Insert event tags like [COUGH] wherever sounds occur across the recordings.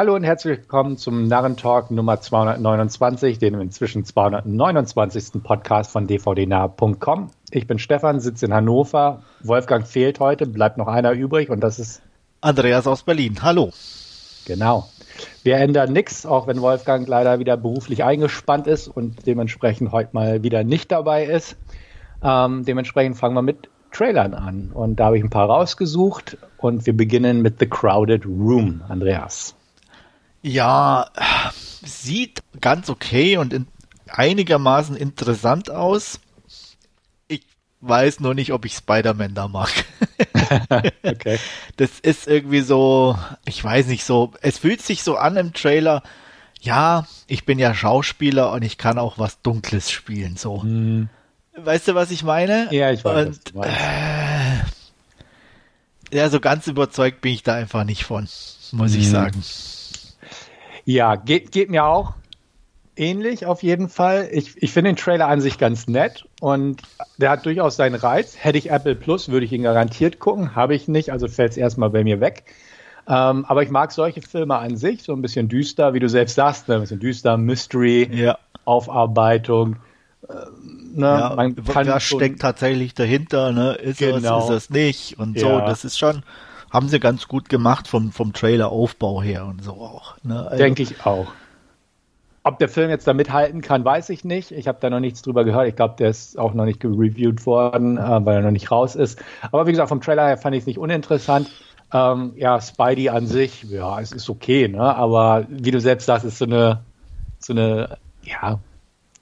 Hallo und herzlich willkommen zum Narrentalk Nummer 229, dem inzwischen 229. Podcast von dvdnah.com. Ich bin Stefan, sitze in Hannover. Wolfgang fehlt heute, bleibt noch einer übrig und das ist Andreas aus Berlin. Hallo. Genau. Wir ändern nichts, auch wenn Wolfgang leider wieder beruflich eingespannt ist und dementsprechend heute mal wieder nicht dabei ist. Ähm, dementsprechend fangen wir mit Trailern an. Und da habe ich ein paar rausgesucht und wir beginnen mit The Crowded Room, Andreas. Ja, sieht ganz okay und in, einigermaßen interessant aus. Ich weiß nur nicht, ob ich Spider-Man da mag. [LAUGHS] okay. Das ist irgendwie so, ich weiß nicht so, es fühlt sich so an im Trailer, ja, ich bin ja Schauspieler und ich kann auch was Dunkles spielen, so. Hm. Weißt du, was ich meine? Ja, ich weiß. Und, was äh, ja, so ganz überzeugt bin ich da einfach nicht von, muss hm. ich sagen. Ja, geht, geht mir auch ähnlich auf jeden Fall. Ich, ich finde den Trailer an sich ganz nett und der hat durchaus seinen Reiz. Hätte ich Apple Plus, würde ich ihn garantiert gucken. Habe ich nicht, also fällt es erstmal bei mir weg. Ähm, aber ich mag solche Filme an sich, so ein bisschen düster, wie du selbst sagst, ne? ein bisschen düster, Mystery, ja. Aufarbeitung. Ähm, ne? ja, man kann was steckt tatsächlich dahinter, ne? Ist genau. es, ist es nicht und so. Das ist schon haben sie ganz gut gemacht vom, vom Trailer-Aufbau her und so auch. Ne? Also, Denke ich auch. Ob der Film jetzt da mithalten kann, weiß ich nicht. Ich habe da noch nichts drüber gehört. Ich glaube, der ist auch noch nicht gereviewt worden, äh, weil er noch nicht raus ist. Aber wie gesagt, vom Trailer her fand ich es nicht uninteressant. Ähm, ja, Spidey an sich, ja, es ist okay, ne? Aber wie du selbst sagst, ist so eine, so eine, ja,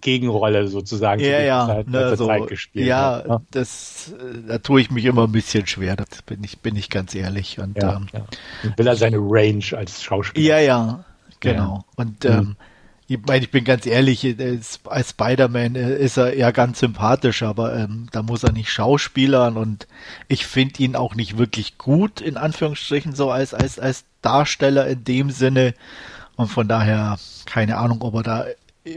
Gegenrolle sozusagen, ja, ja, Zeit, ne, so, Zeit gespielt ja, hat. Ne? das, äh, da tue ich mich immer ein bisschen schwer, das bin ich, bin ich ganz ehrlich. Und, ja, ähm, ja. will er seine Range als Schauspieler. Ja, ja, genau. Und mhm. ähm, ich meine, ich bin ganz ehrlich, äh, als Spider-Man äh, ist er ja ganz sympathisch, aber ähm, da muss er nicht schauspielern und ich finde ihn auch nicht wirklich gut, in Anführungsstrichen, so als, als, als Darsteller in dem Sinne. Und von daher, keine Ahnung, ob er da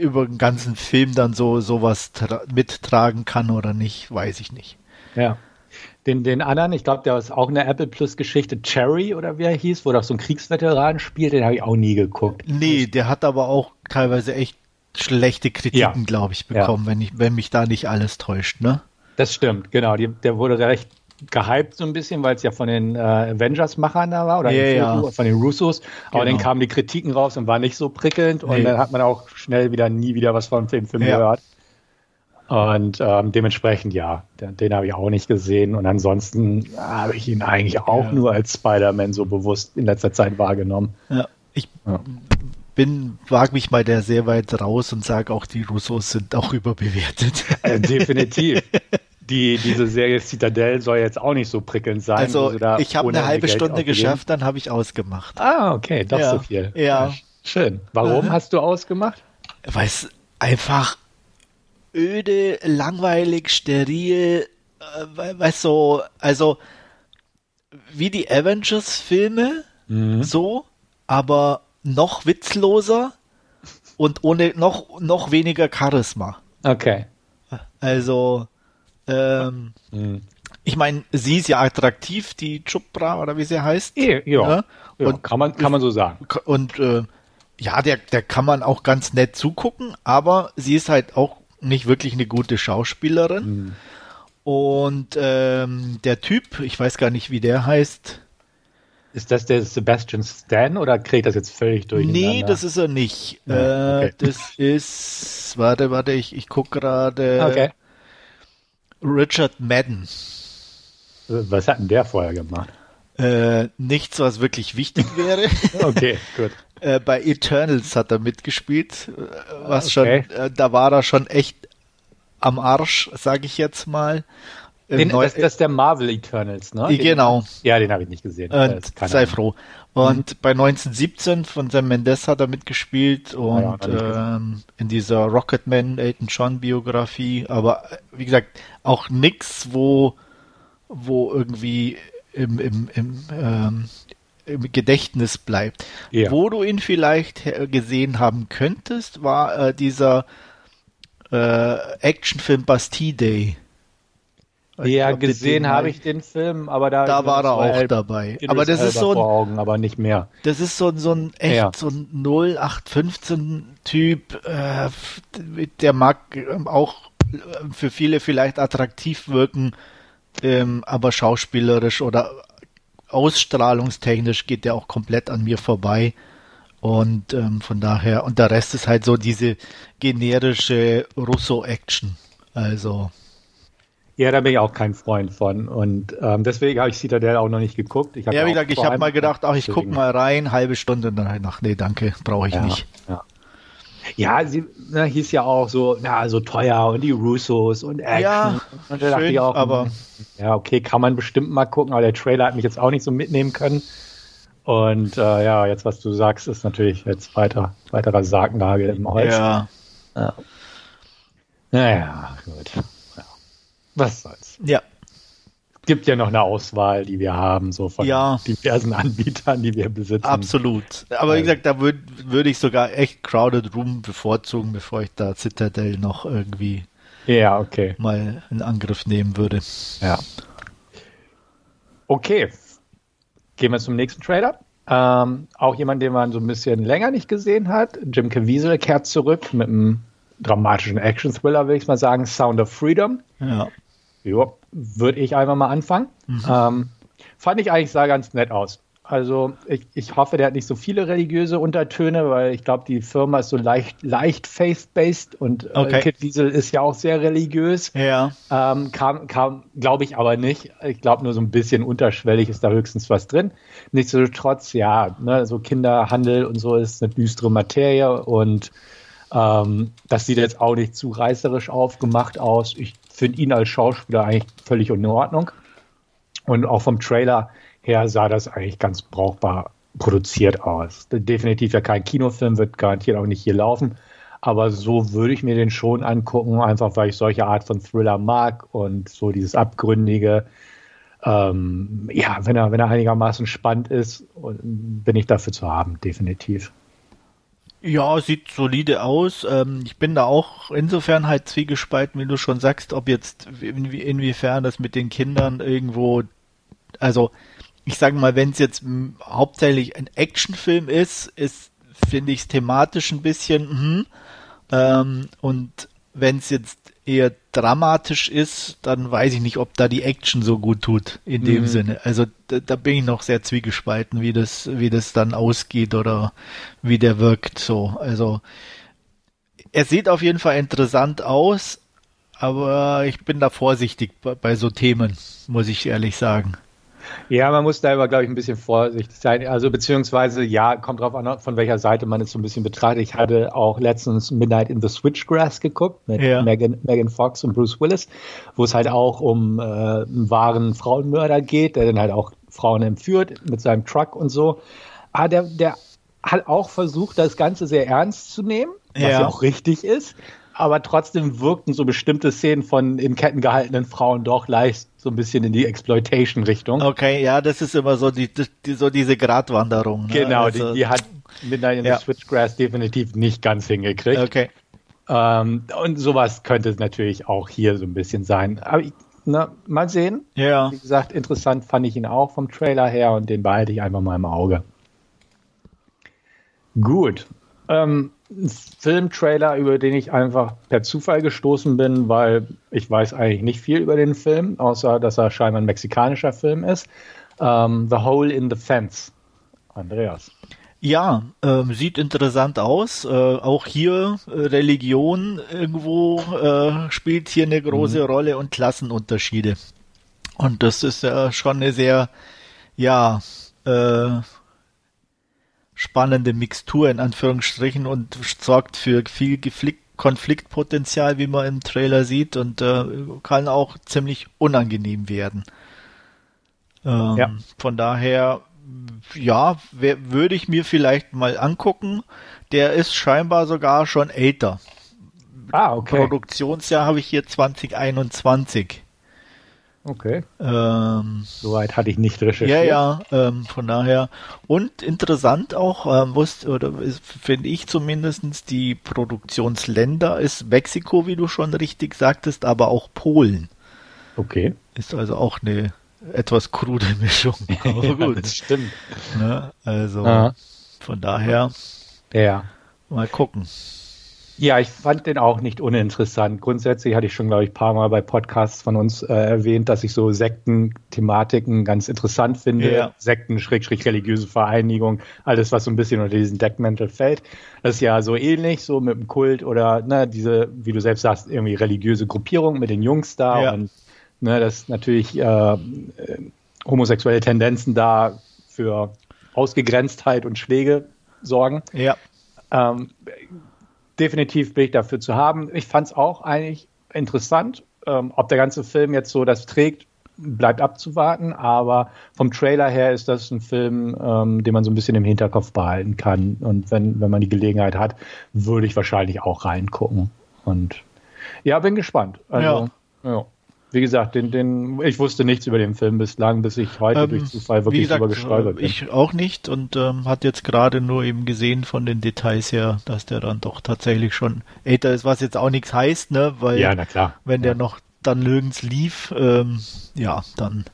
über den ganzen Film dann so sowas mittragen kann oder nicht, weiß ich nicht. Ja. Den, den anderen, ich glaube, der ist auch eine Apple Plus Geschichte, Cherry oder wie er hieß, wo doch so ein Kriegsveteran spielt, den habe ich auch nie geguckt. Nee, der hat aber auch teilweise echt schlechte Kritiken, ja. glaube ich, bekommen, ja. wenn, ich, wenn mich da nicht alles täuscht, ne? Das stimmt, genau. Die, der wurde recht gehypt so ein bisschen, weil es ja von den äh, Avengers-Machern da war oder yeah, ja. von den Russos. Aber genau. dann kamen die Kritiken raus und war nicht so prickelnd und nee. dann hat man auch schnell wieder nie wieder was von dem Film ja. gehört. Und ähm, dementsprechend, ja, den, den habe ich auch nicht gesehen. Und ansonsten habe ich ihn eigentlich auch ja. nur als Spider-Man so bewusst in letzter Zeit wahrgenommen. Ja, ich bin, wage mich mal da sehr weit raus und sage auch, die Russos sind auch [LAUGHS] überbewertet. Äh, definitiv. [LAUGHS] die, diese Serie Citadel soll jetzt auch nicht so prickelnd sein. Also ich habe eine halbe Geld Stunde geschafft, dann habe ich ausgemacht. Ah, okay, doch ja. so viel. Ja. Schön. Warum hast du ausgemacht? Weil es einfach öde, langweilig, steril, äh, weißt so, also wie die Avengers-Filme, mhm. so, aber noch witzloser und ohne noch, noch weniger Charisma. Okay. Also, ähm, mhm. Ich meine, sie ist ja attraktiv, die Chupra oder wie sie heißt. Ja, ja. ja und, kann, man, kann man so sagen. Und äh, ja, der, der kann man auch ganz nett zugucken, aber sie ist halt auch nicht wirklich eine gute Schauspielerin. Mhm. Und ähm, der Typ, ich weiß gar nicht, wie der heißt. Ist das der Sebastian Stan oder kriegt das jetzt völlig durch? Nee, das ist er nicht. Ja, okay. äh, das ist, warte, warte, ich, ich gucke gerade. Okay. Richard Madden. Was hat denn der vorher gemacht? Äh, nichts, was wirklich wichtig wäre. [LAUGHS] okay, gut. Äh, bei Eternals hat er mitgespielt, äh, was okay. schon, äh, da war er schon echt am Arsch, sage ich jetzt mal. Den, das, das, ist der Marvel Eternals, ne? Den, genau. Ja, den habe ich nicht gesehen. Sei froh. Und mhm. bei 1917 von Sam Mendes hat er mitgespielt und ja, ähm, in dieser Rocketman Elton John Biografie, aber wie gesagt, auch nix, wo, wo irgendwie im, im, im, ähm, im Gedächtnis bleibt. Ja. Wo du ihn vielleicht gesehen haben könntest, war äh, dieser äh, Actionfilm Bastille Day. Ja, glaub, gesehen habe ich den Film, aber da, da war er auch dabei. Aber das ist so ein, Augen, aber nicht mehr. Das ist so, so ein echt ja. so ein 0815 Typ, äh, der mag ähm, auch für viele vielleicht attraktiv wirken, ähm, aber schauspielerisch oder ausstrahlungstechnisch geht der auch komplett an mir vorbei. Und ähm, von daher, und der Rest ist halt so diese generische Russo-Action. Also. Ja, da bin ich auch kein Freund von. Und ähm, deswegen habe ich Citadel auch noch nicht geguckt. Ja, wie gesagt, ich habe mal gedacht, ach, ich gucke mal rein, halbe Stunde und dann halt, ach nee, danke, brauche ich ja, nicht. Ja. Ja, sie na, hieß ja auch so, na, so teuer und die Russos und Action. Ja, und da dachte ich auch, aber ja, okay, kann man bestimmt mal gucken, aber der Trailer hat mich jetzt auch nicht so mitnehmen können. Und äh, ja, jetzt was du sagst, ist natürlich jetzt weiter, weiterer Sargnagel im Holz. Ja. ja. Naja, gut. Was soll's. Ja gibt ja noch eine Auswahl, die wir haben, so von ja. diversen [LAUGHS] Anbietern, die wir besitzen. Absolut. Aber wie gesagt, da würde würd ich sogar echt Crowded Room bevorzugen, bevor ich da Citadel noch irgendwie ja, okay. mal in Angriff nehmen würde. Ja. Okay. Gehen wir zum nächsten Trailer. Ähm, auch jemand, den man so ein bisschen länger nicht gesehen hat. Jim Caviezel kehrt zurück mit einem dramatischen Action-Thriller, würde ich mal sagen, Sound of Freedom. Ja. Ja, würde ich einfach mal anfangen. Mhm. Ähm, fand ich eigentlich sah ganz nett aus. Also ich, ich hoffe, der hat nicht so viele religiöse Untertöne, weil ich glaube, die Firma ist so leicht, leicht faith-based und äh, okay. Kid Wiesel ist ja auch sehr religiös. Ja. Ähm, kam, kam glaube ich aber nicht. Ich glaube nur so ein bisschen unterschwellig ist da höchstens was drin. Nichtsdestotrotz, ja, ne, so Kinderhandel und so ist eine düstere Materie und ähm, das sieht jetzt auch nicht zu reißerisch aufgemacht aus. Ich finde ihn als Schauspieler eigentlich völlig in Ordnung. Und auch vom Trailer her sah das eigentlich ganz brauchbar produziert aus. Definitiv ja kein Kinofilm, wird garantiert auch nicht hier laufen. Aber so würde ich mir den schon angucken, einfach weil ich solche Art von Thriller mag und so dieses Abgründige. Ähm, ja, wenn er, wenn er einigermaßen spannend ist, bin ich dafür zu haben, definitiv. Ja, sieht solide aus. Ähm, ich bin da auch insofern halt zwiegespalten, wie du schon sagst, ob jetzt inwie inwiefern das mit den Kindern irgendwo, also ich sage mal, wenn es jetzt hauptsächlich ein Actionfilm ist, ist finde ich es thematisch ein bisschen hm, ähm, und wenn es jetzt eher dramatisch ist, dann weiß ich nicht, ob da die Action so gut tut in dem mhm. Sinne. Also da, da, bin ich noch sehr zwiegespalten, wie das, wie das dann ausgeht oder wie der wirkt. So, also er sieht auf jeden Fall interessant aus, aber ich bin da vorsichtig bei, bei so Themen, muss ich ehrlich sagen. Ja, man muss da immer, glaube ich, ein bisschen vorsichtig sein. Also beziehungsweise, ja, kommt drauf an, von welcher Seite man es so ein bisschen betrachtet. Ich hatte auch letztens Midnight in the Switchgrass geguckt mit ja. Megan, Megan Fox und Bruce Willis, wo es halt auch um äh, einen wahren Frauenmörder geht, der dann halt auch Frauen entführt mit seinem Truck und so. Aber der, der hat auch versucht, das Ganze sehr ernst zu nehmen, was ja, ja auch richtig ist aber trotzdem wirkten so bestimmte Szenen von in Ketten gehaltenen Frauen doch leicht so ein bisschen in die Exploitation-Richtung. Okay, ja, das ist immer so die, die so diese Gratwanderung. Ne? Genau, also, die, die, hat Midnight in ja. the Switchgrass definitiv nicht ganz hingekriegt. Okay. Ähm, und sowas könnte es natürlich auch hier so ein bisschen sein. Aber ich, na, mal sehen. Ja. Wie gesagt, interessant fand ich ihn auch vom Trailer her und den behalte ich einfach mal im Auge. Gut. Ähm, Filmtrailer, über den ich einfach per Zufall gestoßen bin, weil ich weiß eigentlich nicht viel über den Film, außer dass er scheinbar ein mexikanischer Film ist. Ähm, the Hole in the Fence. Andreas. Ja, ähm, sieht interessant aus. Äh, auch hier äh, Religion irgendwo äh, spielt hier eine große mhm. Rolle und Klassenunterschiede. Und das ist ja schon eine sehr, ja, äh, spannende Mixtur in Anführungsstrichen und sorgt für viel Konfliktpotenzial, wie man im Trailer sieht und äh, kann auch ziemlich unangenehm werden. Ähm, ja. Von daher, ja, würde ich mir vielleicht mal angucken. Der ist scheinbar sogar schon älter. Ah, okay. Produktionsjahr habe ich hier 2021. Okay. Ähm, Soweit hatte ich nicht recherchiert. Ja, ja, ähm, von daher. Und interessant auch, ähm, wusst, oder finde ich zumindestens die Produktionsländer ist Mexiko, wie du schon richtig sagtest, aber auch Polen. Okay. Ist also auch eine etwas krude [LAUGHS] Mischung. [LAUGHS] Aber gut. das stimmt. Ne? Also Aha. von daher ja. mal gucken. Ja, ich fand den auch nicht uninteressant. Grundsätzlich hatte ich schon, glaube ich, ein paar Mal bei Podcasts von uns äh, erwähnt, dass ich so Sekten-Thematiken ganz interessant finde. Ja. Sekten, Schrägstrich, religiöse Vereinigung, alles, was so ein bisschen unter diesen Deckmantel fällt. Das ist ja so ähnlich, so mit dem Kult oder ne, diese, wie du selbst sagst, irgendwie religiöse Gruppierung mit den Jungs da ja. und ne, dass natürlich äh, homosexuelle Tendenzen da für Ausgegrenztheit und Schläge sorgen. Ja. Ähm, definitiv bin ich dafür zu haben. Ich fand es auch eigentlich interessant. Ähm, ob der ganze Film jetzt so das trägt, bleibt abzuwarten, aber vom Trailer her ist das ein Film, ähm, den man so ein bisschen im Hinterkopf behalten kann. Und wenn, wenn man die Gelegenheit hat, würde ich wahrscheinlich auch reingucken. Und ja, bin gespannt. Also, ja. ja wie gesagt, den, den, ich wusste nichts über den Film bislang, bis ich heute ähm, durch Zufall wirklich gesagt, drüber gestolpert bin. Ich auch nicht und ähm, hat jetzt gerade nur eben gesehen von den Details her, dass der dann doch tatsächlich schon älter ist, was jetzt auch nichts heißt, ne? Weil ja, na klar. wenn der noch dann nirgends lief, ähm, ja, dann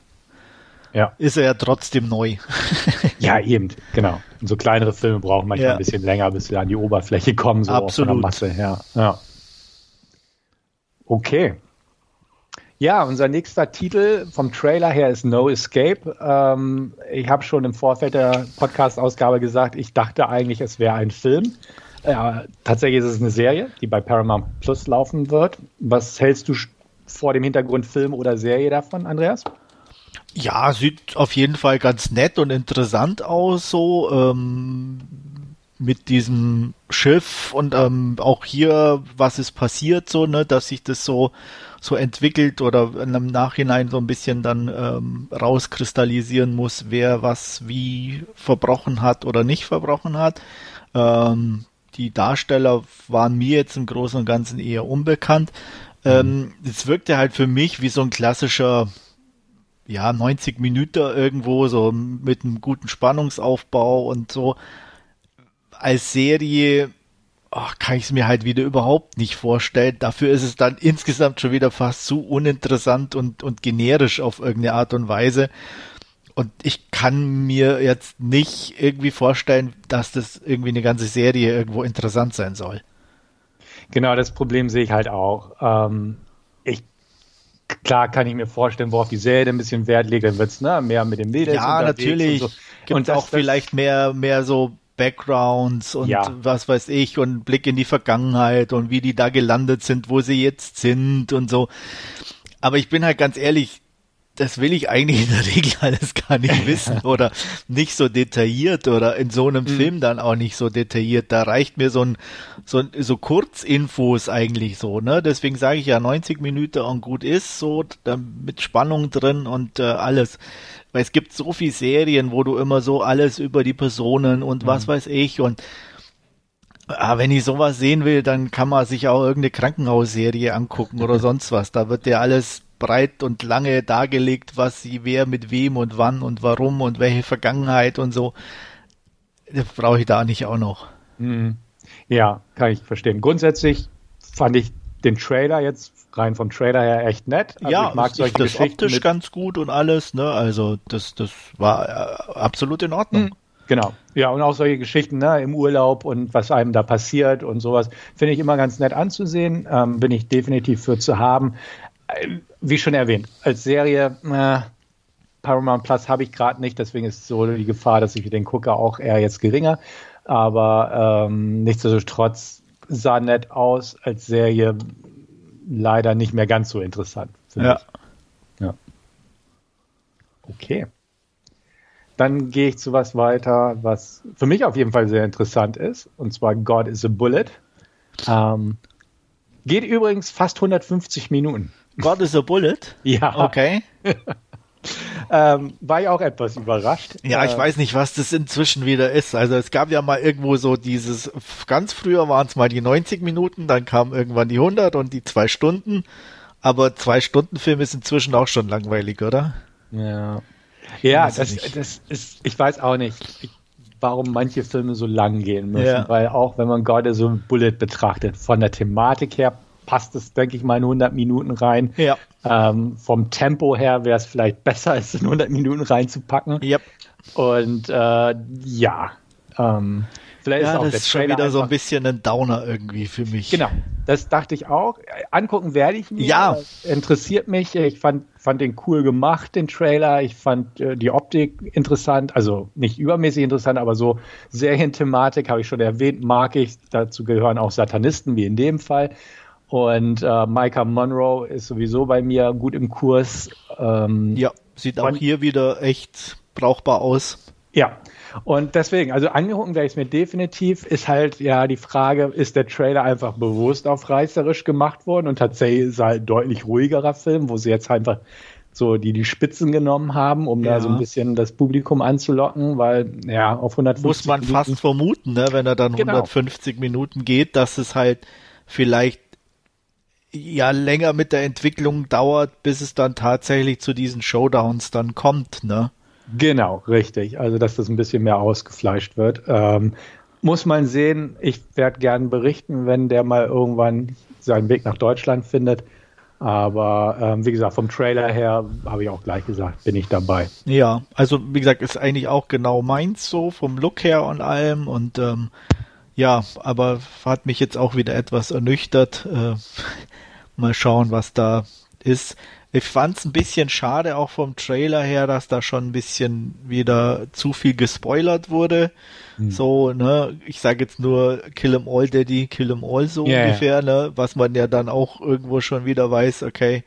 ja. ist er ja trotzdem neu. [LAUGHS] ja, eben, genau. Und so kleinere Filme brauchen manchmal ja. ein bisschen länger, bis sie an die Oberfläche kommen, so Absolut. von der Masse her. Ja. Okay. Ja, unser nächster Titel vom Trailer her ist No Escape. Ähm, ich habe schon im Vorfeld der Podcast-Ausgabe gesagt, ich dachte eigentlich, es wäre ein Film. Ja, tatsächlich ist es eine Serie, die bei Paramount Plus laufen wird. Was hältst du vor dem Hintergrund Film oder Serie davon, Andreas? Ja, sieht auf jeden Fall ganz nett und interessant aus, so ähm, mit diesem Schiff und ähm, auch hier, was ist passiert, so, ne, dass sich das so so entwickelt oder im Nachhinein so ein bisschen dann ähm, rauskristallisieren muss, wer was wie verbrochen hat oder nicht verbrochen hat. Ähm, die Darsteller waren mir jetzt im Großen und Ganzen eher unbekannt. Ähm, es wirkte halt für mich wie so ein klassischer, ja, 90 Minuten irgendwo, so mit einem guten Spannungsaufbau und so. Als Serie ach, kann ich es mir halt wieder überhaupt nicht vorstellen. Dafür ist es dann insgesamt schon wieder fast zu uninteressant und, und generisch auf irgendeine Art und Weise. Und ich kann mir jetzt nicht irgendwie vorstellen, dass das irgendwie eine ganze Serie irgendwo interessant sein soll. Genau, das Problem sehe ich halt auch. Ähm, ich, klar kann ich mir vorstellen, worauf die Serie ein bisschen Wert legen wird, ne? Mehr mit dem Mädels. Ja, natürlich. Und, so. Gibt und auch das, vielleicht mehr, mehr so Backgrounds und ja. was weiß ich und Blick in die Vergangenheit und wie die da gelandet sind, wo sie jetzt sind und so. Aber ich bin halt ganz ehrlich, das will ich eigentlich in der Regel [LAUGHS] alles gar nicht [LAUGHS] wissen oder nicht so detailliert oder in so einem mhm. Film dann auch nicht so detailliert. Da reicht mir so ein, so, so Kurzinfos eigentlich so, ne? Deswegen sage ich ja 90 Minuten und gut ist, so mit Spannung drin und äh, alles. Weil es gibt so viele Serien, wo du immer so alles über die Personen und mhm. was weiß ich und Ah, wenn ich sowas sehen will, dann kann man sich auch irgendeine Krankenhausserie angucken oder [LAUGHS] sonst was. Da wird dir alles breit und lange dargelegt, was sie wer mit wem und wann und warum und welche Vergangenheit und so. Das brauche ich da nicht auch noch. Mhm. Ja, kann ich verstehen. Grundsätzlich fand ich den Trailer jetzt rein vom Trailer her echt nett. Also ja, ich mag solche das Geschichten optisch ganz gut und alles, ne? Also das, das war äh, absolut in Ordnung. Mhm. Genau. Ja, und auch solche Geschichten ne, im Urlaub und was einem da passiert und sowas, finde ich immer ganz nett anzusehen. Ähm, bin ich definitiv für zu haben. Wie schon erwähnt, als Serie äh, Paramount Plus habe ich gerade nicht, deswegen ist so die Gefahr, dass ich den gucke, auch eher jetzt geringer. Aber ähm, nichtsdestotrotz sah nett aus als Serie leider nicht mehr ganz so interessant. Ja. ja. Okay. Dann gehe ich zu was weiter, was für mich auf jeden Fall sehr interessant ist, und zwar God is a Bullet. Ähm, geht übrigens fast 150 Minuten. God is a Bullet? [LAUGHS] Ja. Okay. [LAUGHS] ähm, war ich auch etwas überrascht. Ja, ich äh, weiß nicht, was das inzwischen wieder ist. Also es gab ja mal irgendwo so dieses, ganz früher waren es mal die 90 Minuten, dann kam irgendwann die 100 und die zwei Stunden. Aber zwei Stunden Film ist inzwischen auch schon langweilig, oder? Ja. Ja, das, das ist, ich weiß auch nicht, warum manche Filme so lang gehen müssen. Ja. Weil auch wenn man gerade so Bullet betrachtet, von der Thematik her passt es, denke ich mal, in 100 Minuten rein. Ja. Ähm, vom Tempo her wäre es vielleicht besser, [LAUGHS] es in 100 Minuten reinzupacken. Yep. Und äh, ja, ähm, Vielleicht ja, ist auch das ist schon wieder so ein bisschen ein Downer irgendwie für mich. Genau, das dachte ich auch. Angucken werde ich mir. Ja. Interessiert mich. Ich fand, fand den cool gemacht, den Trailer. Ich fand äh, die Optik interessant. Also nicht übermäßig interessant, aber so Serienthematik habe ich schon erwähnt, mag ich. Dazu gehören auch Satanisten, wie in dem Fall. Und äh, Micah Monroe ist sowieso bei mir gut im Kurs. Ähm, ja, sieht auch hier wieder echt brauchbar aus. Ja, und deswegen, also angeguckt werde ich es mir definitiv, ist halt ja die Frage, ist der Trailer einfach bewusst auf reißerisch gemacht worden und tatsächlich ist halt ein deutlich ruhigerer Film, wo sie jetzt einfach so die die Spitzen genommen haben, um ja. da so ein bisschen das Publikum anzulocken, weil ja auf 150 muss man Minuten fast vermuten, ne, wenn er dann genau. 150 Minuten geht, dass es halt vielleicht ja länger mit der Entwicklung dauert, bis es dann tatsächlich zu diesen Showdowns dann kommt, ne? Genau, richtig. Also, dass das ein bisschen mehr ausgefleischt wird. Ähm, muss man sehen. Ich werde gern berichten, wenn der mal irgendwann seinen Weg nach Deutschland findet. Aber ähm, wie gesagt, vom Trailer her habe ich auch gleich gesagt, bin ich dabei. Ja, also wie gesagt, ist eigentlich auch genau meins so, vom Look her und allem. Und ähm, ja, aber hat mich jetzt auch wieder etwas ernüchtert. Äh, mal schauen, was da ist. Ich fand es ein bisschen schade, auch vom Trailer her, dass da schon ein bisschen wieder zu viel gespoilert wurde. Mhm. So, ne, ich sage jetzt nur Kill 'em All Daddy, Kill 'em All so yeah. ungefähr, ne, was man ja dann auch irgendwo schon wieder weiß, okay.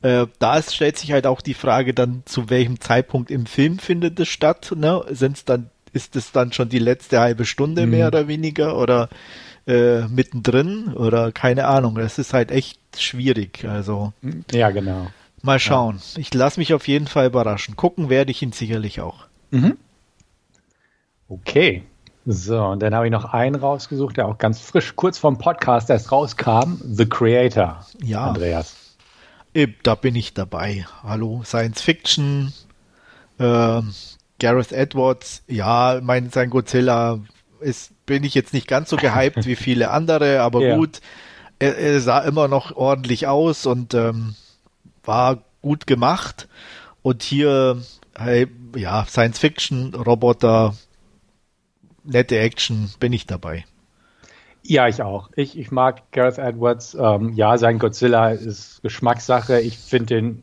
Äh, da stellt sich halt auch die Frage dann, zu welchem Zeitpunkt im Film findet es statt, ne? Sind's dann, ist es dann schon die letzte halbe Stunde mhm. mehr oder weniger oder äh, mittendrin oder keine Ahnung. Das ist halt echt schwierig. Also ja, genau. Mal schauen. Ja. Ich lasse mich auf jeden Fall überraschen. Gucken werde ich ihn sicherlich auch. Mhm. Okay. So, und dann habe ich noch einen rausgesucht, der auch ganz frisch, kurz vom Podcast erst rauskam. The Creator. Ja. Andreas. Da bin ich dabei. Hallo, Science Fiction. Äh, Gareth Edwards. Ja, mein, sein Godzilla ist, bin ich jetzt nicht ganz so gehypt wie viele andere, aber [LAUGHS] ja. gut. Er, er, sah immer noch ordentlich aus und ähm, war gut gemacht. Und hier, hey, ja, Science Fiction, Roboter, nette Action, bin ich dabei. Ja, ich auch. Ich, ich mag Gareth Edwards. Ähm, ja, sein Godzilla ist Geschmackssache. Ich finde den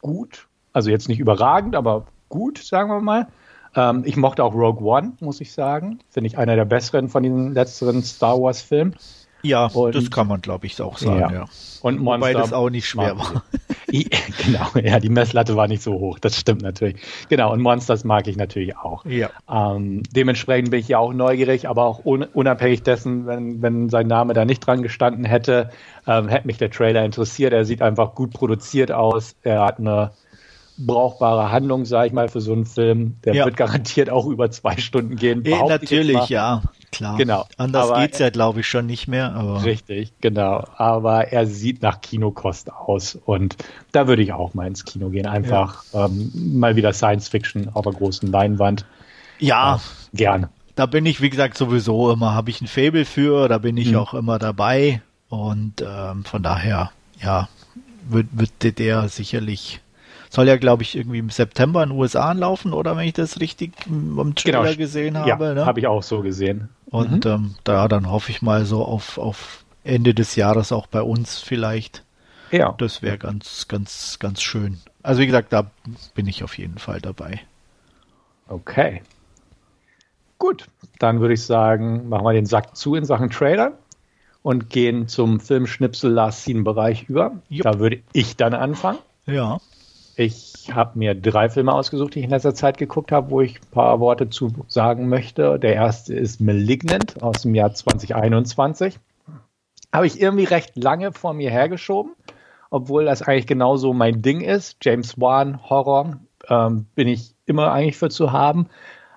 gut. Also jetzt nicht überragend, aber gut, sagen wir mal. Ähm, ich mochte auch Rogue One, muss ich sagen. Finde ich einer der besseren von den letzteren Star Wars-Filmen. Ja, und, das kann man, glaube ich, auch sagen, ja. ja. Und Monster Wobei das auch nicht schwer war. [LAUGHS] genau, ja, die Messlatte war nicht so hoch, das stimmt natürlich. Genau, und Monsters mag ich natürlich auch. Ja. Ähm, dementsprechend bin ich ja auch neugierig, aber auch un unabhängig dessen, wenn, wenn sein Name da nicht dran gestanden hätte, ähm, hätte mich der Trailer interessiert. Er sieht einfach gut produziert aus. Er hat eine brauchbare Handlung, sage ich mal, für so einen Film. Der ja. wird garantiert auch über zwei Stunden gehen. E, natürlich, ja, klar. Genau. Anders aber geht's ja, glaube ich, schon nicht mehr. Aber richtig, genau. Aber er sieht nach Kinokost aus und da würde ich auch mal ins Kino gehen. Einfach ja. ähm, mal wieder Science Fiction auf der großen Leinwand. Ja, äh, gerne. Da bin ich, wie gesagt, sowieso immer, habe ich ein Fable für, da bin ich mhm. auch immer dabei und ähm, von daher, ja, wird, wird der sicherlich soll ja, glaube ich, irgendwie im September in den USA anlaufen, oder wenn ich das richtig im Trailer genau. gesehen habe. Ja, ne? habe ich auch so gesehen. Und mhm. ähm, da dann hoffe ich mal so auf, auf Ende des Jahres auch bei uns vielleicht. Ja. Das wäre ganz, ganz, ganz schön. Also wie gesagt, da bin ich auf jeden Fall dabei. Okay. Gut, dann würde ich sagen, machen wir den Sack zu in Sachen Trailer und gehen zum Filmschnipsel Last Scene Bereich über. Jupp. Da würde ich dann anfangen. Ja. Ich habe mir drei Filme ausgesucht, die ich in letzter Zeit geguckt habe, wo ich ein paar Worte zu sagen möchte. Der erste ist Malignant aus dem Jahr 2021. Habe ich irgendwie recht lange vor mir hergeschoben, obwohl das eigentlich genauso mein Ding ist. James Wan, Horror, ähm, bin ich immer eigentlich für zu haben.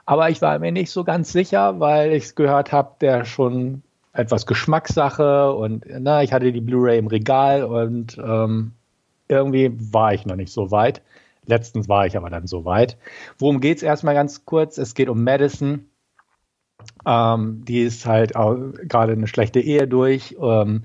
Aber ich war mir nicht so ganz sicher, weil ich gehört habe, der schon etwas Geschmackssache und na, ich hatte die Blu-ray im Regal und ähm, irgendwie war ich noch nicht so weit. Letztens war ich aber dann so weit. Worum geht es erstmal ganz kurz? Es geht um Madison. Ähm, die ist halt gerade eine schlechte Ehe durch. Ähm,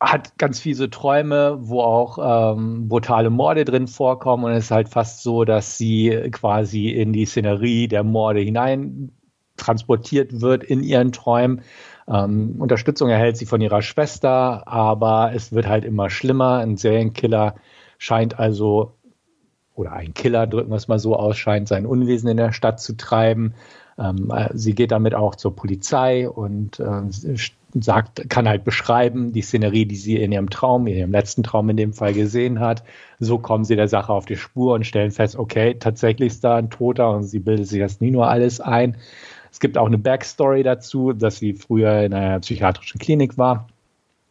hat ganz fiese Träume, wo auch ähm, brutale Morde drin vorkommen und es ist halt fast so, dass sie quasi in die Szenerie der Morde hinein transportiert wird in ihren Träumen. Ähm, Unterstützung erhält sie von ihrer Schwester, aber es wird halt immer schlimmer. Ein Serienkiller scheint also, oder ein Killer, drücken wir es mal so aus, scheint sein Unwesen in der Stadt zu treiben. Ähm, äh, sie geht damit auch zur Polizei und äh, sagt, kann halt beschreiben, die Szenerie, die sie in ihrem Traum, in ihrem letzten Traum in dem Fall gesehen hat. So kommen sie der Sache auf die Spur und stellen fest, okay, tatsächlich ist da ein Toter und sie bildet sich das nie nur alles ein. Es gibt auch eine Backstory dazu, dass sie früher in einer psychiatrischen Klinik war.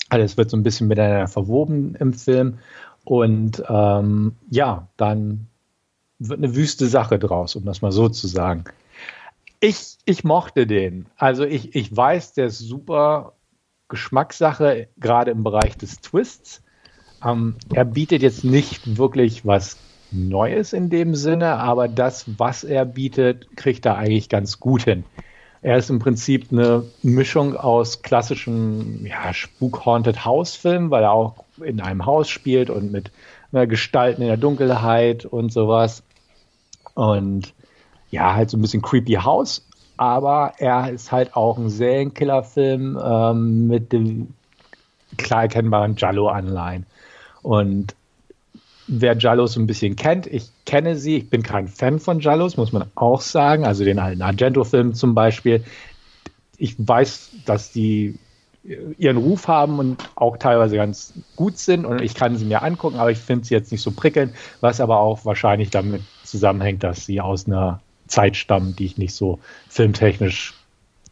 Alles wird so ein bisschen miteinander verwoben im Film. Und ähm, ja, dann wird eine wüste Sache draus, um das mal so zu sagen. Ich, ich mochte den. Also ich, ich weiß, der ist super Geschmackssache, gerade im Bereich des Twists. Ähm, er bietet jetzt nicht wirklich was Neues in dem Sinne, aber das, was er bietet, kriegt er eigentlich ganz gut hin. Er ist im Prinzip eine Mischung aus klassischen ja, Spuk-Haunted House-Filmen, weil er auch in einem Haus spielt und mit ne, Gestalten in der Dunkelheit und sowas. Und ja, halt so ein bisschen creepy House, aber er ist halt auch ein Serienkiller-Film ähm, mit dem klar erkennbaren Jallo-Anleihen. Und wer Jallos ein bisschen kennt, ich kenne sie, ich bin kein Fan von Jallos, muss man auch sagen, also den alten Argento-Film zum Beispiel. Ich weiß, dass die ihren Ruf haben und auch teilweise ganz gut sind und ich kann sie mir angucken, aber ich finde sie jetzt nicht so prickelnd, was aber auch wahrscheinlich damit zusammenhängt, dass sie aus einer Zeit stammen, die ich nicht so filmtechnisch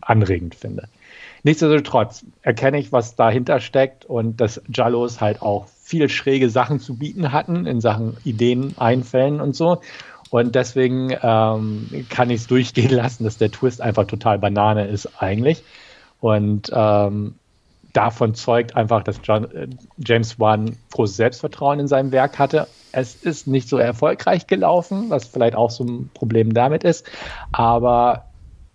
anregend finde. Nichtsdestotrotz erkenne ich, was dahinter steckt und dass Jallos halt auch viel schräge Sachen zu bieten hatten in Sachen Ideen, Einfällen und so. Und deswegen ähm, kann ich es durchgehen [LAUGHS] lassen, dass der Twist einfach total Banane ist eigentlich. Und ähm, davon zeugt einfach, dass John, äh, James Wan großes Selbstvertrauen in seinem Werk hatte. Es ist nicht so erfolgreich gelaufen, was vielleicht auch so ein Problem damit ist. Aber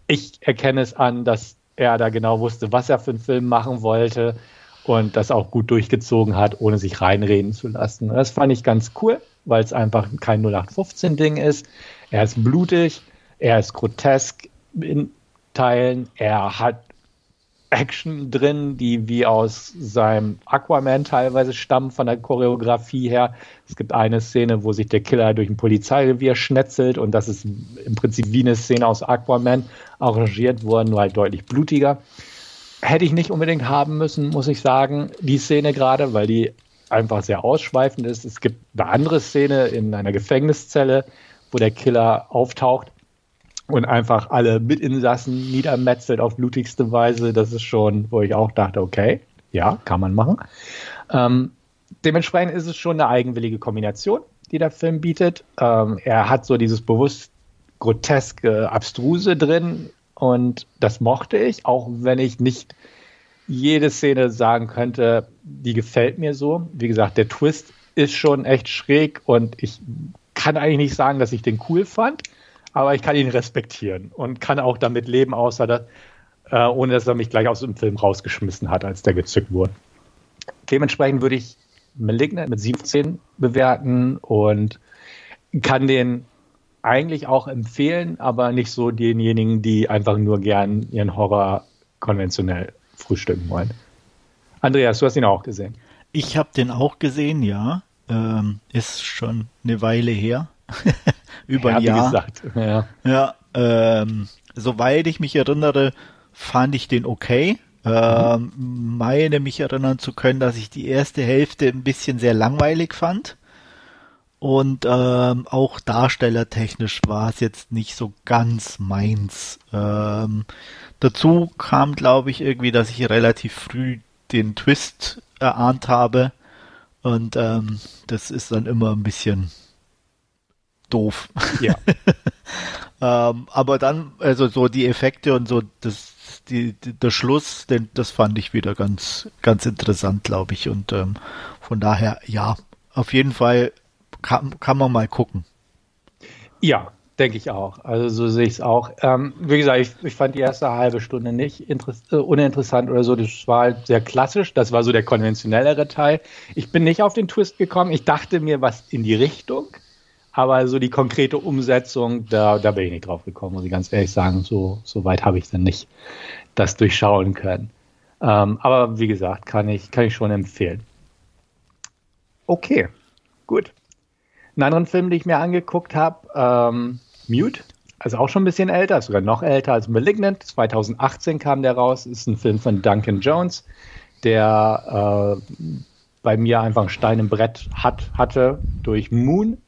ich erkenne es an, dass er da genau wusste, was er für einen Film machen wollte und das auch gut durchgezogen hat, ohne sich reinreden zu lassen. Das fand ich ganz cool, weil es einfach kein 0815-Ding ist. Er ist blutig, er ist grotesk in Teilen, er hat Action drin, die wie aus seinem Aquaman teilweise stammen von der Choreografie her. Es gibt eine Szene, wo sich der Killer durch ein Polizeirevier schnetzelt und das ist im Prinzip wie eine Szene aus Aquaman arrangiert worden, nur halt deutlich blutiger. Hätte ich nicht unbedingt haben müssen, muss ich sagen, die Szene gerade, weil die einfach sehr ausschweifend ist. Es gibt eine andere Szene in einer Gefängniszelle, wo der Killer auftaucht und einfach alle Mitinsassen niedermetzelt auf blutigste Weise. Das ist schon, wo ich auch dachte, okay, ja, kann man machen. Ähm, dementsprechend ist es schon eine eigenwillige Kombination, die der Film bietet. Ähm, er hat so dieses bewusst groteske, abstruse drin und das mochte ich, auch wenn ich nicht jede Szene sagen könnte, die gefällt mir so. Wie gesagt, der Twist ist schon echt schräg und ich kann eigentlich nicht sagen, dass ich den cool fand aber ich kann ihn respektieren und kann auch damit leben, außer dass, äh, ohne dass er mich gleich aus dem Film rausgeschmissen hat, als der gezückt wurde. Dementsprechend würde ich Malignant mit 17 bewerten und kann den eigentlich auch empfehlen, aber nicht so denjenigen, die einfach nur gern ihren Horror konventionell frühstücken wollen. Andreas, du hast ihn auch gesehen. Ich habe den auch gesehen, ja. Ähm, ist schon eine Weile her. [LAUGHS] über ein Jahr. Gesagt. Ja, ja ähm, soweit ich mich erinnere, fand ich den okay. Ähm, meine mich erinnern zu können, dass ich die erste Hälfte ein bisschen sehr langweilig fand. Und ähm, auch darstellertechnisch war es jetzt nicht so ganz meins. Ähm, dazu kam, glaube ich, irgendwie, dass ich relativ früh den Twist erahnt habe. Und ähm, das ist dann immer ein bisschen doof. Ja. [LAUGHS] ähm, aber dann, also so die Effekte und so, das, die, die, der Schluss, den, das fand ich wieder ganz, ganz interessant, glaube ich. Und ähm, von daher, ja, auf jeden Fall kann, kann man mal gucken. Ja, denke ich auch. Also so sehe ich es auch. Ähm, wie gesagt, ich, ich, fand die erste halbe Stunde nicht äh, uninteressant oder so. Das war halt sehr klassisch. Das war so der konventionellere Teil. Ich bin nicht auf den Twist gekommen. Ich dachte mir was in die Richtung. Aber so die konkrete Umsetzung, da, da bin ich nicht drauf gekommen, muss ich ganz ehrlich sagen. So, so weit habe ich dann nicht das durchschauen können. Ähm, aber wie gesagt, kann ich, kann ich schon empfehlen. Okay, gut. Einen anderen Film, den ich mir angeguckt habe, ähm, Mute, also auch schon ein bisschen älter, sogar noch älter als Malignant. 2018 kam der raus, ist ein Film von Duncan Jones, der äh, bei mir einfach ein Stein im Brett hat, hatte durch Moon.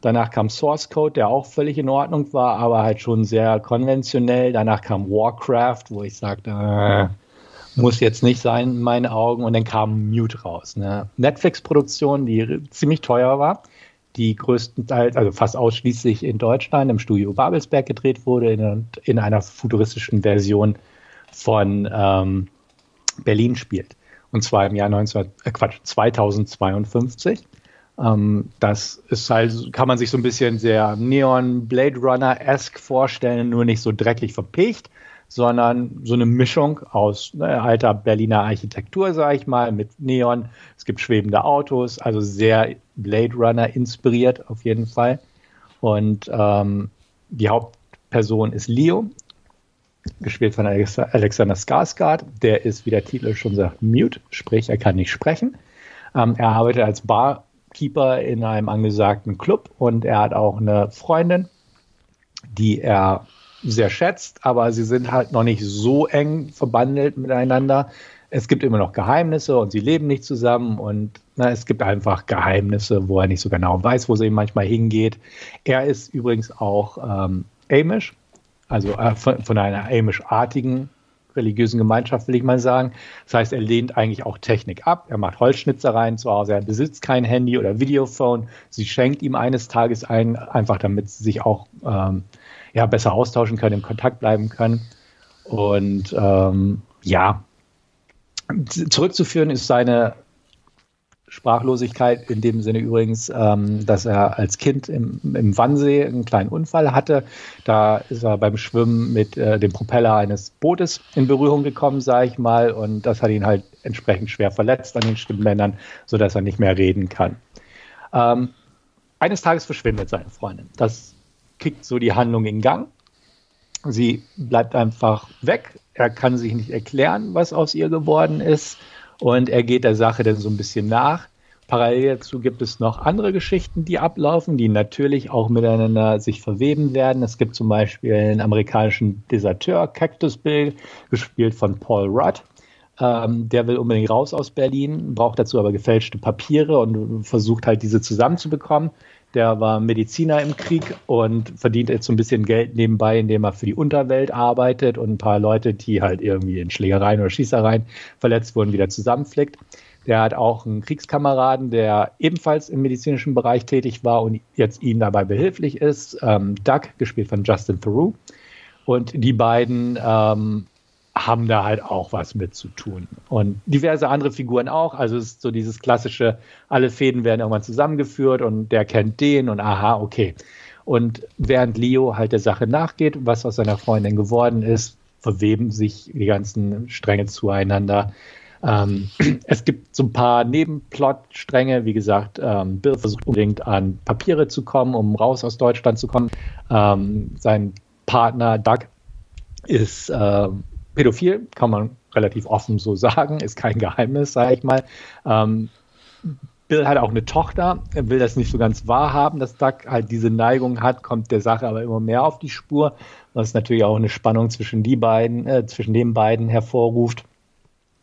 Danach kam Source Code, der auch völlig in Ordnung war, aber halt schon sehr konventionell. Danach kam Warcraft, wo ich sagte, äh, muss jetzt nicht sein in meinen Augen. Und dann kam Mute raus. Eine Netflix-Produktion, die ziemlich teuer war, die größtenteils, also fast ausschließlich in Deutschland im Studio Babelsberg gedreht wurde, in, in einer futuristischen Version von ähm, Berlin spielt. Und zwar im Jahr 19, äh Quatsch, 2052. Ähm, das ist halt, kann man sich so ein bisschen sehr Neon Blade Runner-esque vorstellen, nur nicht so dreckig verpicht, sondern so eine Mischung aus ne, alter Berliner Architektur, sage ich mal, mit Neon. Es gibt schwebende Autos, also sehr Blade Runner inspiriert auf jeden Fall. Und ähm, die Hauptperson ist Leo, gespielt von Alexander Skarsgård. Der ist, wie der Titel schon sagt, mute, sprich, er kann nicht sprechen. Ähm, er arbeitet als Bar Keeper in einem angesagten Club und er hat auch eine Freundin, die er sehr schätzt, aber sie sind halt noch nicht so eng verbandelt miteinander. Es gibt immer noch Geheimnisse und sie leben nicht zusammen und na, es gibt einfach Geheimnisse, wo er nicht so genau weiß, wo sie manchmal hingeht. Er ist übrigens auch ähm, Amish, also äh, von, von, einer Amish-artigen religiösen Gemeinschaft, will ich mal sagen. Das heißt, er lehnt eigentlich auch Technik ab. Er macht Holzschnitzereien zu Hause. Er besitzt kein Handy oder Videophone. Sie schenkt ihm eines Tages ein, einfach damit sie sich auch ähm, ja, besser austauschen können, im Kontakt bleiben können. Und ähm, ja, zurückzuführen ist seine Sprachlosigkeit in dem Sinne übrigens, ähm, dass er als Kind im, im Wannsee einen kleinen Unfall hatte. Da ist er beim Schwimmen mit äh, dem Propeller eines Bootes in Berührung gekommen, sage ich mal, und das hat ihn halt entsprechend schwer verletzt an den Stimmbändern, sodass er nicht mehr reden kann. Ähm, eines Tages verschwindet seine Freundin. Das kickt so die Handlung in Gang. Sie bleibt einfach weg. Er kann sich nicht erklären, was aus ihr geworden ist. Und er geht der Sache dann so ein bisschen nach. Parallel dazu gibt es noch andere Geschichten, die ablaufen, die natürlich auch miteinander sich verweben werden. Es gibt zum Beispiel einen amerikanischen Deserteur, Cactus Bill, gespielt von Paul Rudd. Ähm, der will unbedingt raus aus Berlin, braucht dazu aber gefälschte Papiere und versucht halt diese zusammenzubekommen. Der war Mediziner im Krieg und verdient jetzt so ein bisschen Geld nebenbei, indem er für die Unterwelt arbeitet und ein paar Leute, die halt irgendwie in Schlägereien oder Schießereien verletzt wurden, wieder zusammenflickt. Der hat auch einen Kriegskameraden, der ebenfalls im medizinischen Bereich tätig war und jetzt ihm dabei behilflich ist. Ähm, Doug, gespielt von Justin Theroux. Und die beiden ähm, haben da halt auch was mit zu tun. Und diverse andere Figuren auch. Also es ist so dieses klassische, alle Fäden werden irgendwann zusammengeführt und der kennt den und aha, okay. Und während Leo halt der Sache nachgeht, was aus seiner Freundin geworden ist, verweben sich die ganzen Stränge zueinander. Ähm, [CLEARS THROAT] es gibt so ein paar Nebenplot-Stränge. Wie gesagt, ähm, Bill versucht unbedingt an Papiere zu kommen, um raus aus Deutschland zu kommen. Ähm, sein Partner Doug ist äh, pädophil, kann man relativ offen so sagen, ist kein Geheimnis, sage ich mal. Ähm, Bill hat auch eine Tochter, er will das nicht so ganz wahrhaben, dass Doug halt diese Neigung hat, kommt der Sache aber immer mehr auf die Spur, was natürlich auch eine Spannung zwischen die beiden, äh, zwischen den beiden hervorruft.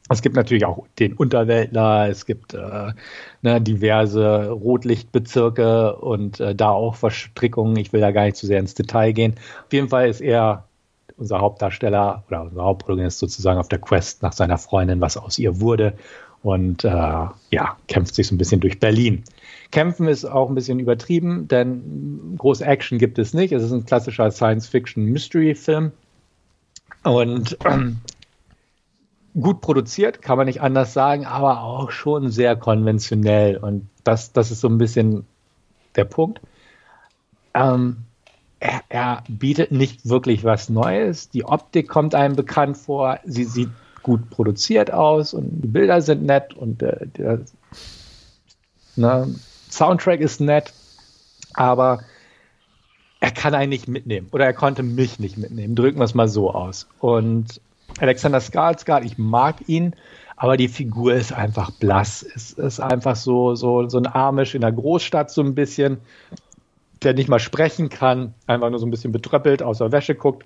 Es gibt natürlich auch den Unterweltler, es gibt äh, ne, diverse Rotlichtbezirke und äh, da auch Verstrickungen. Ich will da gar nicht zu sehr ins Detail gehen. Auf jeden Fall ist er unser Hauptdarsteller oder unser Hauptprotagonist sozusagen auf der Quest nach seiner Freundin, was aus ihr wurde. Und äh, ja, kämpft sich so ein bisschen durch Berlin. Kämpfen ist auch ein bisschen übertrieben, denn große Action gibt es nicht. Es ist ein klassischer Science-Fiction-Mystery-Film. Und ähm, gut produziert, kann man nicht anders sagen, aber auch schon sehr konventionell. Und das, das ist so ein bisschen der Punkt. Ähm, er, er, bietet nicht wirklich was Neues. Die Optik kommt einem bekannt vor. Sie sieht gut produziert aus und die Bilder sind nett und der, der ne, Soundtrack ist nett, aber er kann einen nicht mitnehmen oder er konnte mich nicht mitnehmen. Drücken wir es mal so aus. Und Alexander Skarsgård, ich mag ihn, aber die Figur ist einfach blass. Es ist einfach so, so, so ein Amisch in der Großstadt so ein bisschen, der nicht mal sprechen kann, einfach nur so ein bisschen betröppelt, außer Wäsche guckt.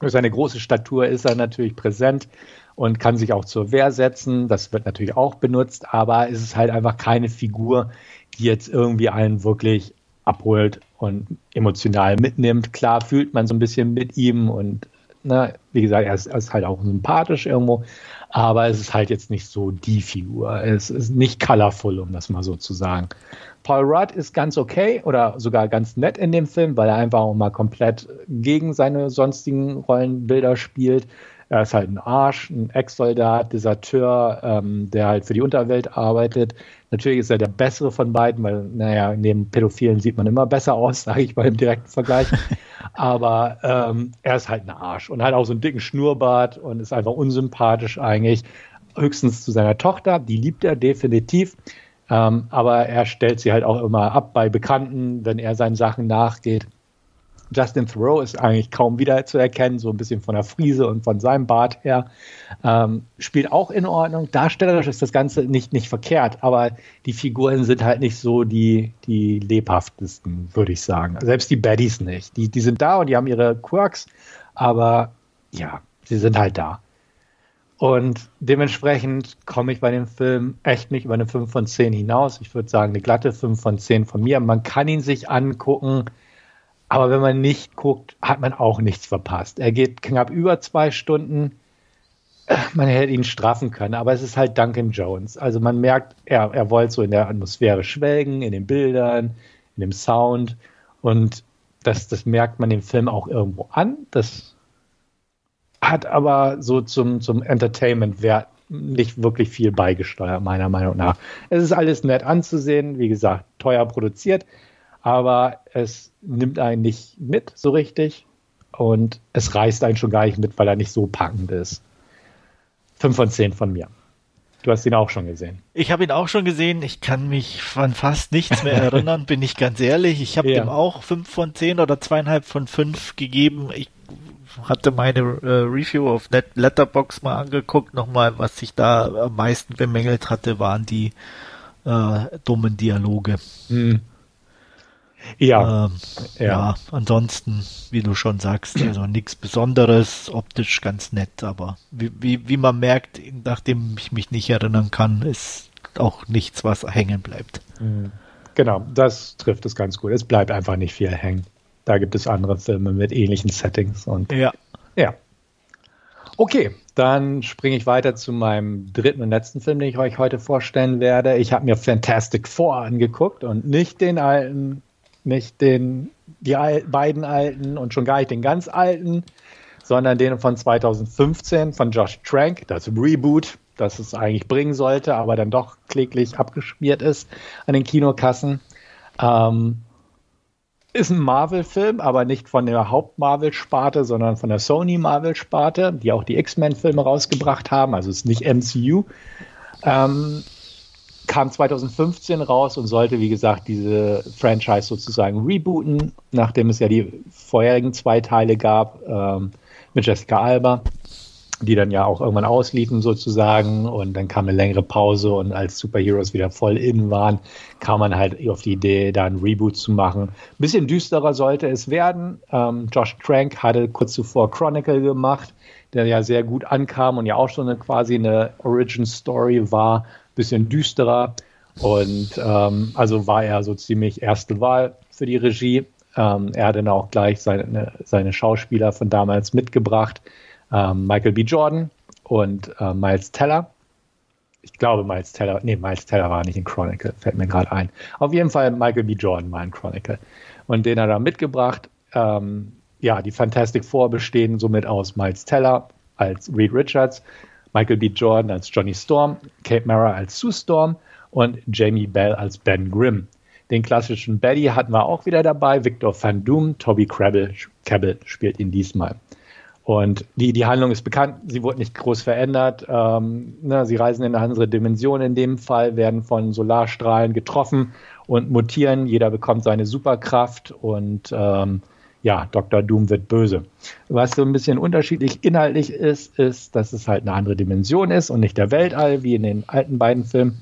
Durch seine große Statur ist er natürlich präsent und kann sich auch zur Wehr setzen. Das wird natürlich auch benutzt, aber es ist halt einfach keine Figur, die jetzt irgendwie einen wirklich abholt und emotional mitnimmt. Klar fühlt man so ein bisschen mit ihm und ne, wie gesagt, er ist, er ist, halt auch sympathisch irgendwo, aber es ist halt jetzt nicht so die Figur. Es ist nicht colorful, um das mal so zu sagen. Paul Rudd ist ganz okay oder sogar ganz nett in dem Film, weil er einfach auch mal komplett gegen seine sonstigen Rollenbilder spielt. Er ist halt ein Arsch, ein Ex-Soldat, Deserteur, ähm, der halt für die Unterwelt arbeitet. Natürlich ist er der bessere von beiden, weil, naja, neben Pädophilen sieht man immer besser aus, [LAUGHS] sage ich mal im direkten Vergleich. [LAUGHS] Aber ähm, er ist halt ein Arsch und hat auch so einen dicken Schnurrbart und ist einfach unsympathisch eigentlich. Höchstens zu seiner Tochter, die liebt er definitiv. Ähm, aber er stellt sie halt auch immer ab bei Bekannten, wenn er seinen Sachen nachgeht. Justin Thoreau ist eigentlich kaum wiederzuerkennen, so ein bisschen von der Friese und von seinem Bart her. Ähm, spielt auch in Ordnung. Darstellerisch ist das Ganze nicht, nicht verkehrt, aber die Figuren sind halt nicht so die, die lebhaftesten, würde ich sagen. Selbst die Baddies nicht. Die, die sind da und die haben ihre Quirks, aber ja, sie sind halt da. Und dementsprechend komme ich bei dem Film echt nicht über eine 5 von 10 hinaus. Ich würde sagen, eine glatte 5 von 10 von mir. Man kann ihn sich angucken aber wenn man nicht guckt, hat man auch nichts verpasst. Er geht knapp über zwei Stunden. Man hätte ihn straffen können, aber es ist halt Duncan Jones. Also man merkt, er, er wollte so in der Atmosphäre schwelgen, in den Bildern, in dem Sound. Und das, das merkt man dem Film auch irgendwo an. Das hat aber so zum, zum Entertainment-Wert nicht wirklich viel beigesteuert, meiner Meinung nach. Es ist alles nett anzusehen, wie gesagt, teuer produziert aber es nimmt einen nicht mit so richtig und es reißt einen schon gar nicht mit, weil er nicht so packend ist. Fünf von zehn von mir. Du hast ihn auch schon gesehen. Ich habe ihn auch schon gesehen. Ich kann mich von fast nichts mehr erinnern, bin ich ganz ehrlich. Ich habe ja. dem auch fünf von zehn oder zweieinhalb von fünf gegeben. Ich hatte meine äh, Review auf Net Letterbox mal angeguckt. Nochmal, was ich da am meisten bemängelt hatte, waren die äh, dummen Dialoge. Mhm. Ja. Ähm, ja. ja. ansonsten, wie du schon sagst, also nichts Besonderes, optisch ganz nett, aber wie, wie, wie man merkt, nachdem ich mich nicht erinnern kann, ist auch nichts, was hängen bleibt. Mhm. Genau, das trifft es ganz gut. Es bleibt einfach nicht viel hängen. Da gibt es andere Filme mit ähnlichen Settings und ja. Ja. Okay, dann springe ich weiter zu meinem dritten und letzten Film, den ich euch heute vorstellen werde. Ich habe mir Fantastic Four angeguckt und nicht den alten nicht den, die Al beiden alten und schon gar nicht den ganz alten, sondern den von 2015 von Josh Trank, das Reboot, das es eigentlich bringen sollte, aber dann doch kläglich abgeschmiert ist an den Kinokassen. Ähm, ist ein Marvel-Film, aber nicht von der Haupt-Marvel-Sparte, sondern von der Sony-Marvel-Sparte, die auch die X-Men-Filme rausgebracht haben. Also ist nicht MCU. Ähm, kam 2015 raus und sollte, wie gesagt, diese Franchise sozusagen rebooten, nachdem es ja die vorherigen zwei Teile gab ähm, mit Jessica Alba, die dann ja auch irgendwann ausliefen sozusagen und dann kam eine längere Pause und als Superheroes wieder voll in waren, kam man halt auf die Idee, da ein Reboot zu machen. Ein bisschen düsterer sollte es werden. Ähm, Josh Trank hatte kurz zuvor Chronicle gemacht, der ja sehr gut ankam und ja auch schon eine, quasi eine Origin Story war bisschen düsterer. Und ähm, also war er so ziemlich erste Wahl für die Regie. Ähm, er hat dann auch gleich seine, seine Schauspieler von damals mitgebracht. Ähm, Michael B. Jordan und äh, Miles Teller. Ich glaube, Miles Teller, nee, Miles Teller war nicht in Chronicle, fällt mir gerade ein. Auf jeden Fall Michael B. Jordan war in Chronicle. Und den hat er mitgebracht. Ähm, ja, die Fantastic Four bestehen somit aus Miles Teller als Reed Richards, Michael B. Jordan als Johnny Storm, Kate Mara als Sue Storm und Jamie Bell als Ben Grimm. Den klassischen Betty hatten wir auch wieder dabei. Victor Van Doom, Toby Crabble, Cabell spielt ihn diesmal. Und die, die Handlung ist bekannt, sie wurde nicht groß verändert. Ähm, ne, sie reisen in eine andere Dimension in dem Fall, werden von Solarstrahlen getroffen und mutieren. Jeder bekommt seine Superkraft und ähm, ja, Dr. Doom wird böse. Was so ein bisschen unterschiedlich inhaltlich ist, ist, dass es halt eine andere Dimension ist und nicht der Weltall, wie in den alten beiden Filmen.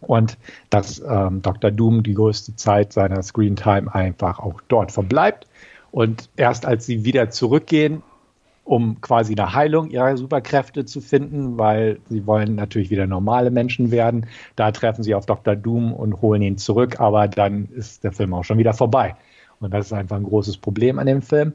Und dass ähm, Dr. Doom die größte Zeit seiner Screentime einfach auch dort verbleibt. Und erst als sie wieder zurückgehen, um quasi eine Heilung ihrer Superkräfte zu finden, weil sie wollen natürlich wieder normale Menschen werden. Da treffen sie auf Dr. Doom und holen ihn zurück, aber dann ist der Film auch schon wieder vorbei. Und das ist einfach ein großes Problem an dem Film.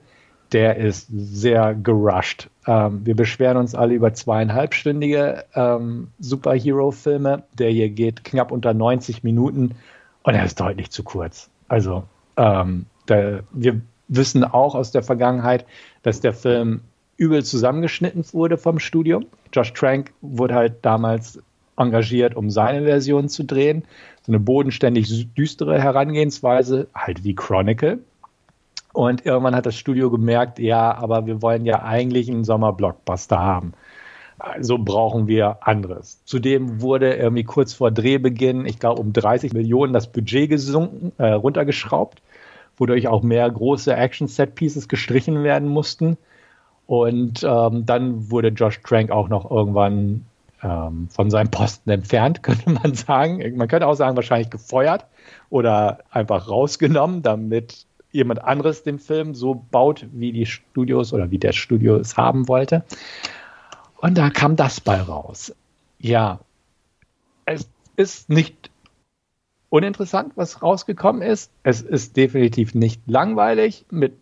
Der ist sehr gerusht. Ähm, wir beschweren uns alle über zweieinhalbstündige ähm, Superhero-Filme. Der hier geht knapp unter 90 Minuten und er ist deutlich zu kurz. Also ähm, der, wir wissen auch aus der Vergangenheit, dass der Film übel zusammengeschnitten wurde vom Studio. Josh Trank wurde halt damals engagiert, um seine Version zu drehen. So eine bodenständig düstere Herangehensweise, halt wie Chronicle. Und irgendwann hat das Studio gemerkt, ja, aber wir wollen ja eigentlich einen Sommerblockbuster haben. Also brauchen wir anderes. Zudem wurde irgendwie kurz vor Drehbeginn, ich glaube, um 30 Millionen das Budget gesunken, äh, runtergeschraubt, wodurch auch mehr große Action-Set-Pieces gestrichen werden mussten. Und ähm, dann wurde Josh Trank auch noch irgendwann ähm, von seinem Posten entfernt, [LAUGHS] könnte man sagen. Man könnte auch sagen, wahrscheinlich gefeuert oder einfach rausgenommen, damit jemand anderes den Film so baut, wie die Studios oder wie der Studio es haben wollte. Und da kam das bei raus. Ja, es ist nicht uninteressant, was rausgekommen ist. Es ist definitiv nicht langweilig. Mit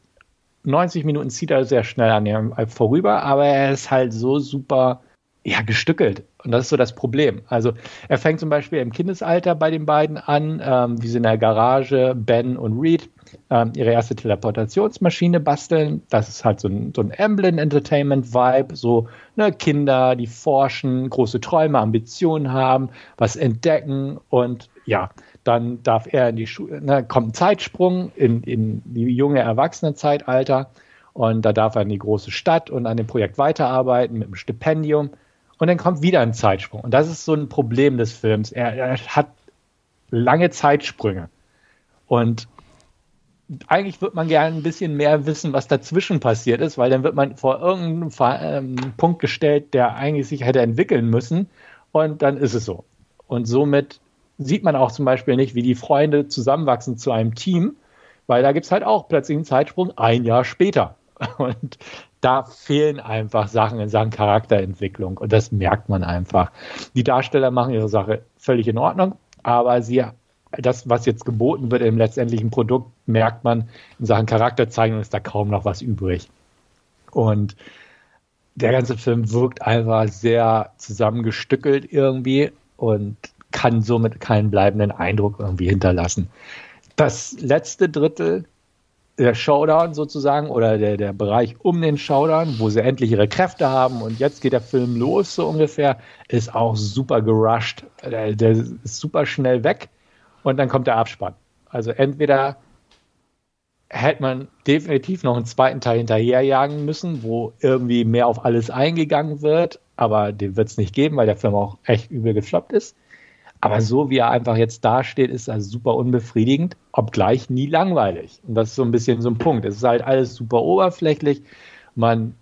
90 Minuten zieht er sehr schnell an ihm vorüber, aber er ist halt so super ja, gestückelt. Und das ist so das Problem. Also er fängt zum Beispiel im Kindesalter bei den beiden an, ähm, wie sie in der Garage Ben und Reed ähm, ihre erste Teleportationsmaschine basteln. Das ist halt so ein, so ein Amblin Entertainment Vibe, so ne, Kinder, die forschen, große Träume, Ambitionen haben, was entdecken und ja, dann darf er in die Schule, ne, kommt ein Zeitsprung in, in die junge Erwachsenenzeitalter und da darf er in die große Stadt und an dem Projekt weiterarbeiten mit einem Stipendium und dann kommt wieder ein Zeitsprung und das ist so ein Problem des Films. Er, er hat lange Zeitsprünge und eigentlich wird man gerne ein bisschen mehr wissen, was dazwischen passiert ist, weil dann wird man vor irgendeinem ähm, Punkt gestellt, der eigentlich sich hätte entwickeln müssen und dann ist es so. Und somit sieht man auch zum Beispiel nicht, wie die Freunde zusammenwachsen zu einem Team, weil da gibt es halt auch plötzlich einen Zeitsprung ein Jahr später. [LAUGHS] Und da fehlen einfach Sachen in Sachen Charakterentwicklung und das merkt man einfach. Die Darsteller machen ihre Sache völlig in Ordnung, aber sie das, was jetzt geboten wird im letztendlichen Produkt, merkt man in Sachen Charakterzeichnung ist da kaum noch was übrig. Und der ganze Film wirkt einfach sehr zusammengestückelt irgendwie und kann somit keinen bleibenden Eindruck irgendwie hinterlassen. Das letzte Drittel der Showdown sozusagen oder der, der Bereich um den Showdown, wo sie endlich ihre Kräfte haben und jetzt geht der Film los so ungefähr, ist auch super gerusht. Der, der ist super schnell weg und dann kommt der Abspann. Also entweder hätte man definitiv noch einen zweiten Teil hinterherjagen müssen, wo irgendwie mehr auf alles eingegangen wird, aber den wird es nicht geben, weil der Film auch echt übel gefloppt ist. Aber so wie er einfach jetzt dasteht, ist er super unbefriedigend, obgleich nie langweilig. Und das ist so ein bisschen so ein Punkt. Es ist halt alles super oberflächlich. Man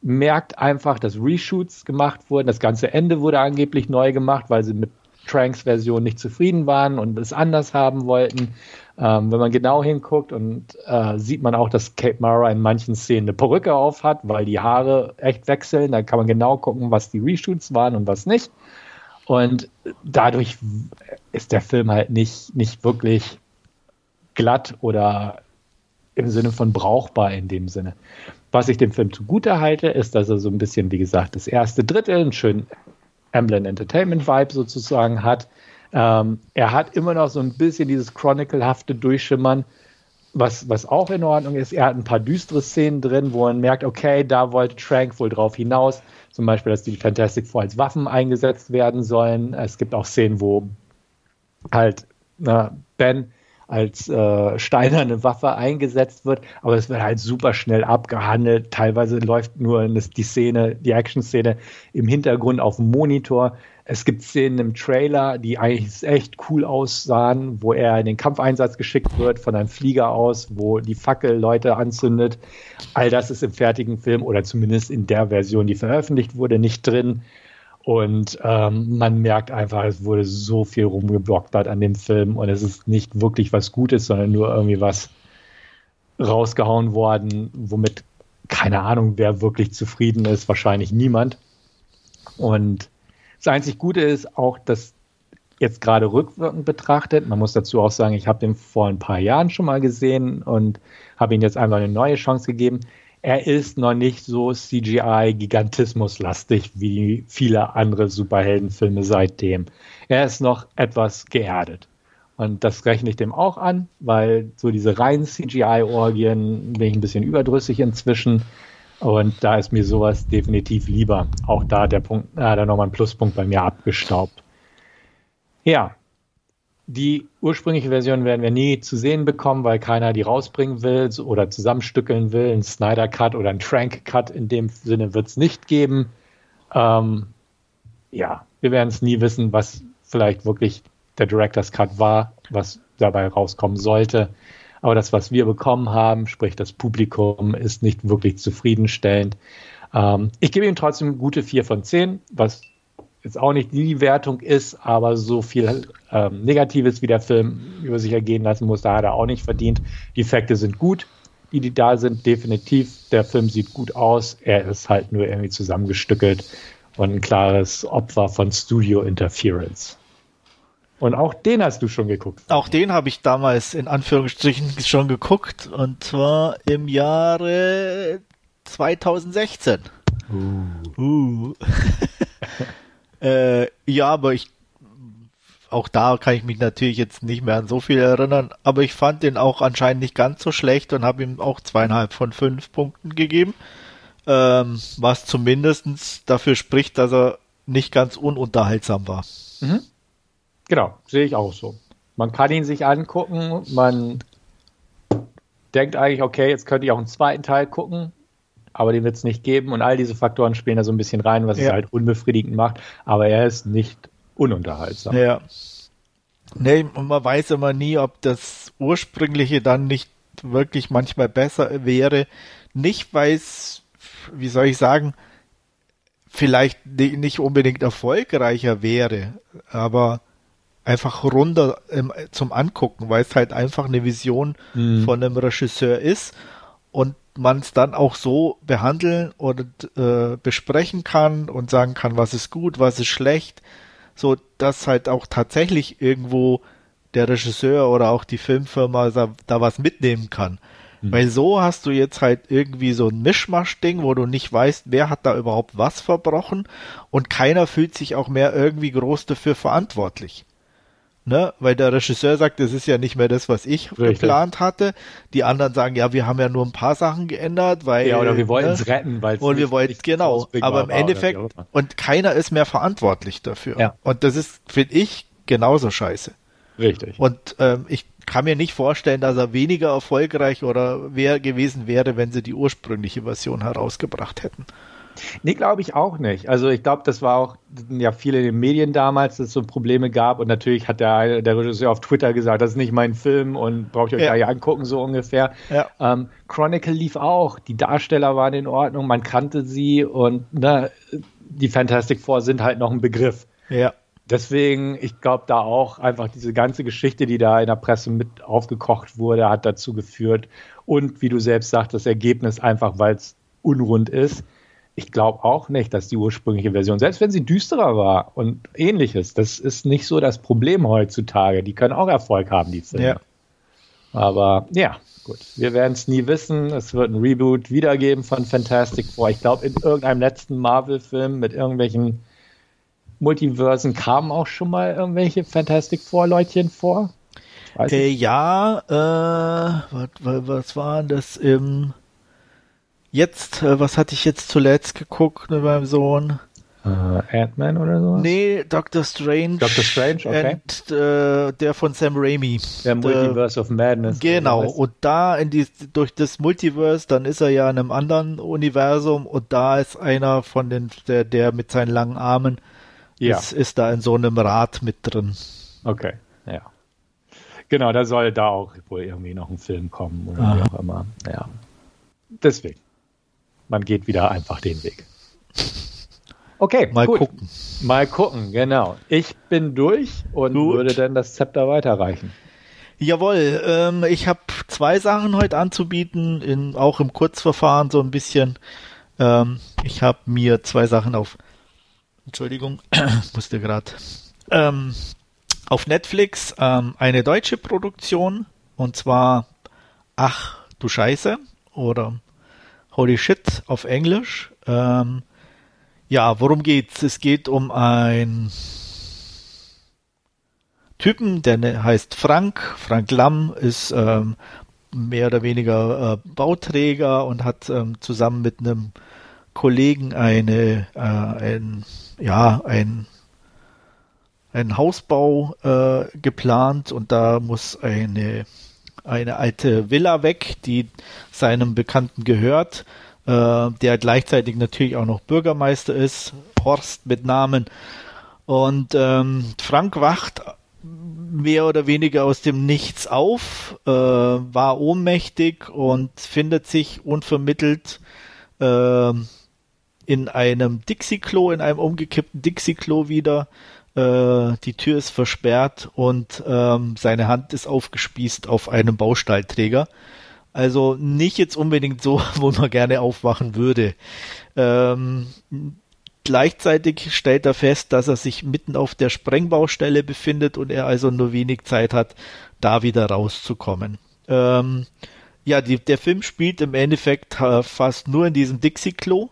merkt einfach, dass Reshoots gemacht wurden. Das ganze Ende wurde angeblich neu gemacht, weil sie mit Tranks Version nicht zufrieden waren und es anders haben wollten. Ähm, wenn man genau hinguckt und äh, sieht man auch, dass Kate Mara in manchen Szenen eine Perücke auf hat, weil die Haare echt wechseln. Da kann man genau gucken, was die Reshoots waren und was nicht. Und dadurch ist der Film halt nicht, nicht wirklich glatt oder im Sinne von brauchbar in dem Sinne. Was ich dem Film zugute halte, ist, dass er so ein bisschen, wie gesagt, das erste Drittel, einen schönen Amblin Entertainment Vibe sozusagen hat. Ähm, er hat immer noch so ein bisschen dieses Chronicle-hafte Durchschimmern, was, was auch in Ordnung ist. Er hat ein paar düstere Szenen drin, wo man merkt, okay, da wollte Trank wohl drauf hinaus. Zum Beispiel, dass die Fantastic Four als Waffen eingesetzt werden sollen. Es gibt auch Szenen, wo halt na, Ben als äh, steinerne Waffe eingesetzt wird, aber es wird halt super schnell abgehandelt. Teilweise läuft nur die Szene, die Action-Szene im Hintergrund auf dem Monitor. Es gibt Szenen im Trailer, die eigentlich echt cool aussahen, wo er in den Kampfeinsatz geschickt wird von einem Flieger aus, wo die Fackel Leute anzündet. All das ist im fertigen Film oder zumindest in der Version, die veröffentlicht wurde, nicht drin. Und ähm, man merkt einfach, es wurde so viel rumgeblockert an dem Film und es ist nicht wirklich was Gutes, sondern nur irgendwie was rausgehauen worden, womit keine Ahnung, wer wirklich zufrieden ist, wahrscheinlich niemand. Und das einzig Gute ist auch, dass jetzt gerade rückwirkend betrachtet, man muss dazu auch sagen, ich habe den vor ein paar Jahren schon mal gesehen und habe ihm jetzt einfach eine neue Chance gegeben. Er ist noch nicht so CGI-Gigantismus-lastig wie viele andere Superheldenfilme seitdem. Er ist noch etwas geerdet. Und das rechne ich dem auch an, weil so diese reinen CGI-Orgien bin ich ein bisschen überdrüssig inzwischen. Und da ist mir sowas definitiv lieber. Auch da der Punkt, äh, da nochmal ein Pluspunkt bei mir abgestaubt. Ja, die ursprüngliche Version werden wir nie zu sehen bekommen, weil keiner die rausbringen will oder zusammenstückeln will. Ein Snyder Cut oder ein Trank Cut in dem Sinne wird es nicht geben. Ähm, ja, wir werden es nie wissen, was vielleicht wirklich der Director's Cut war, was dabei rauskommen sollte. Aber das, was wir bekommen haben, sprich das Publikum, ist nicht wirklich zufriedenstellend. Ähm, ich gebe ihm trotzdem gute 4 von 10, was jetzt auch nicht die Wertung ist, aber so viel ähm, Negatives wie der Film über sich ergehen lassen muss, da hat er auch nicht verdient. Die Effekte sind gut, die, die da sind, definitiv. Der Film sieht gut aus, er ist halt nur irgendwie zusammengestückelt und ein klares Opfer von Studio Interference. Und auch den hast du schon geguckt. Auch den habe ich damals in Anführungsstrichen schon geguckt und zwar im Jahre 2016. Uh. Uh. [LAUGHS] äh, ja, aber ich auch da kann ich mich natürlich jetzt nicht mehr an so viel erinnern, aber ich fand den auch anscheinend nicht ganz so schlecht und habe ihm auch zweieinhalb von fünf Punkten gegeben, ähm, was zumindestens dafür spricht, dass er nicht ganz ununterhaltsam war. Mhm. Genau, sehe ich auch so. Man kann ihn sich angucken, man denkt eigentlich, okay, jetzt könnte ich auch einen zweiten Teil gucken, aber den wird es nicht geben und all diese Faktoren spielen da so ein bisschen rein, was ja. es halt unbefriedigend macht, aber er ist nicht ununterhaltsam. Ja. Nee, und man weiß immer nie, ob das ursprüngliche dann nicht wirklich manchmal besser wäre. Nicht, weil es, wie soll ich sagen, vielleicht nicht unbedingt erfolgreicher wäre, aber einfach runter ähm, zum Angucken, weil es halt einfach eine Vision mhm. von einem Regisseur ist und man es dann auch so behandeln und äh, besprechen kann und sagen kann, was ist gut, was ist schlecht, so dass halt auch tatsächlich irgendwo der Regisseur oder auch die Filmfirma da, da was mitnehmen kann. Mhm. Weil so hast du jetzt halt irgendwie so ein Mischmasch-Ding, wo du nicht weißt, wer hat da überhaupt was verbrochen und keiner fühlt sich auch mehr irgendwie groß dafür verantwortlich ne? Weil der Regisseur sagt, das ist ja nicht mehr das, was ich Richtig. geplant hatte. Die anderen sagen, ja, wir haben ja nur ein paar Sachen geändert, weil. Ja, oder wir wollten es ne? retten, weil Und wir wollten, genau. Aber im Endeffekt, und keiner ist mehr verantwortlich dafür. Ja. Und das ist, finde ich, genauso scheiße. Richtig. Und ähm, ich kann mir nicht vorstellen, dass er weniger erfolgreich oder wer gewesen wäre, wenn sie die ursprüngliche Version herausgebracht hätten. Nee, glaube ich auch nicht. Also ich glaube, das war auch ja viele in den Medien damals, dass es so Probleme gab und natürlich hat der, der Regisseur auf Twitter gesagt, das ist nicht mein Film und braucht ihr euch ja. gar nicht angucken, so ungefähr. Ja. Ähm, Chronicle lief auch, die Darsteller waren in Ordnung, man kannte sie und ne, die Fantastic Four sind halt noch ein Begriff. Ja. Deswegen, ich glaube da auch einfach diese ganze Geschichte, die da in der Presse mit aufgekocht wurde, hat dazu geführt. Und wie du selbst sagst, das Ergebnis einfach, weil es unrund ist ich glaube auch nicht, dass die ursprüngliche Version, selbst wenn sie düsterer war und ähnliches, das ist nicht so das Problem heutzutage. Die können auch Erfolg haben, die Filme. Ja. Aber ja, gut. Wir werden es nie wissen. Es wird ein Reboot wiedergeben von Fantastic Four. Ich glaube, in irgendeinem letzten Marvel-Film mit irgendwelchen Multiversen kamen auch schon mal irgendwelche Fantastic Four-Leutchen vor. Äh, ja, äh, was, was war das im jetzt, äh, was hatte ich jetzt zuletzt geguckt mit meinem Sohn? äh, Ant-Man oder so? Nee, Doctor Strange. Doctor Strange, okay. Und, äh, der von Sam Raimi. Der Multiverse of Madness. Genau. Und da in die, durch das Multiverse, dann ist er ja in einem anderen Universum und da ist einer von den, der, der mit seinen langen Armen ja. ist, ist da in so einem Rad mit drin. Okay, ja. Genau, da soll da auch wohl irgendwie noch ein Film kommen oder Aha. wie auch immer. Ja. Deswegen. Man geht wieder einfach den Weg. Okay, mal gut. gucken. Mal gucken, genau. Ich bin durch und gut. würde dann das Zepter weiterreichen. Jawohl, ähm, ich habe zwei Sachen heute anzubieten, in, auch im Kurzverfahren so ein bisschen. Ähm, ich habe mir zwei Sachen auf, Entschuldigung, [CLEARS THROAT] musste gerade, ähm, auf Netflix ähm, eine deutsche Produktion und zwar Ach du Scheiße oder Holy Shit auf Englisch. Ähm, ja, worum geht's? Es geht um ein Typen, der ne, heißt Frank. Frank Lamm ist ähm, mehr oder weniger äh, Bauträger und hat ähm, zusammen mit einem Kollegen eine, äh, ein, ja, ein, ein Hausbau äh, geplant und da muss eine, eine alte Villa weg, die seinem Bekannten gehört äh, der gleichzeitig natürlich auch noch Bürgermeister ist, Horst mit Namen. Und ähm, Frank wacht mehr oder weniger aus dem Nichts auf, äh, war ohnmächtig und findet sich unvermittelt äh, in einem Dixie-Klo, in einem umgekippten Dixie-Klo wieder. Äh, die Tür ist versperrt und ähm, seine Hand ist aufgespießt auf einem Baustahlträger. Also nicht jetzt unbedingt so, [LAUGHS] wo man gerne aufwachen würde. Ähm, gleichzeitig stellt er fest, dass er sich mitten auf der Sprengbaustelle befindet und er also nur wenig Zeit hat, da wieder rauszukommen. Ähm, ja, die, der Film spielt im Endeffekt äh, fast nur in diesem Dixie-Klo.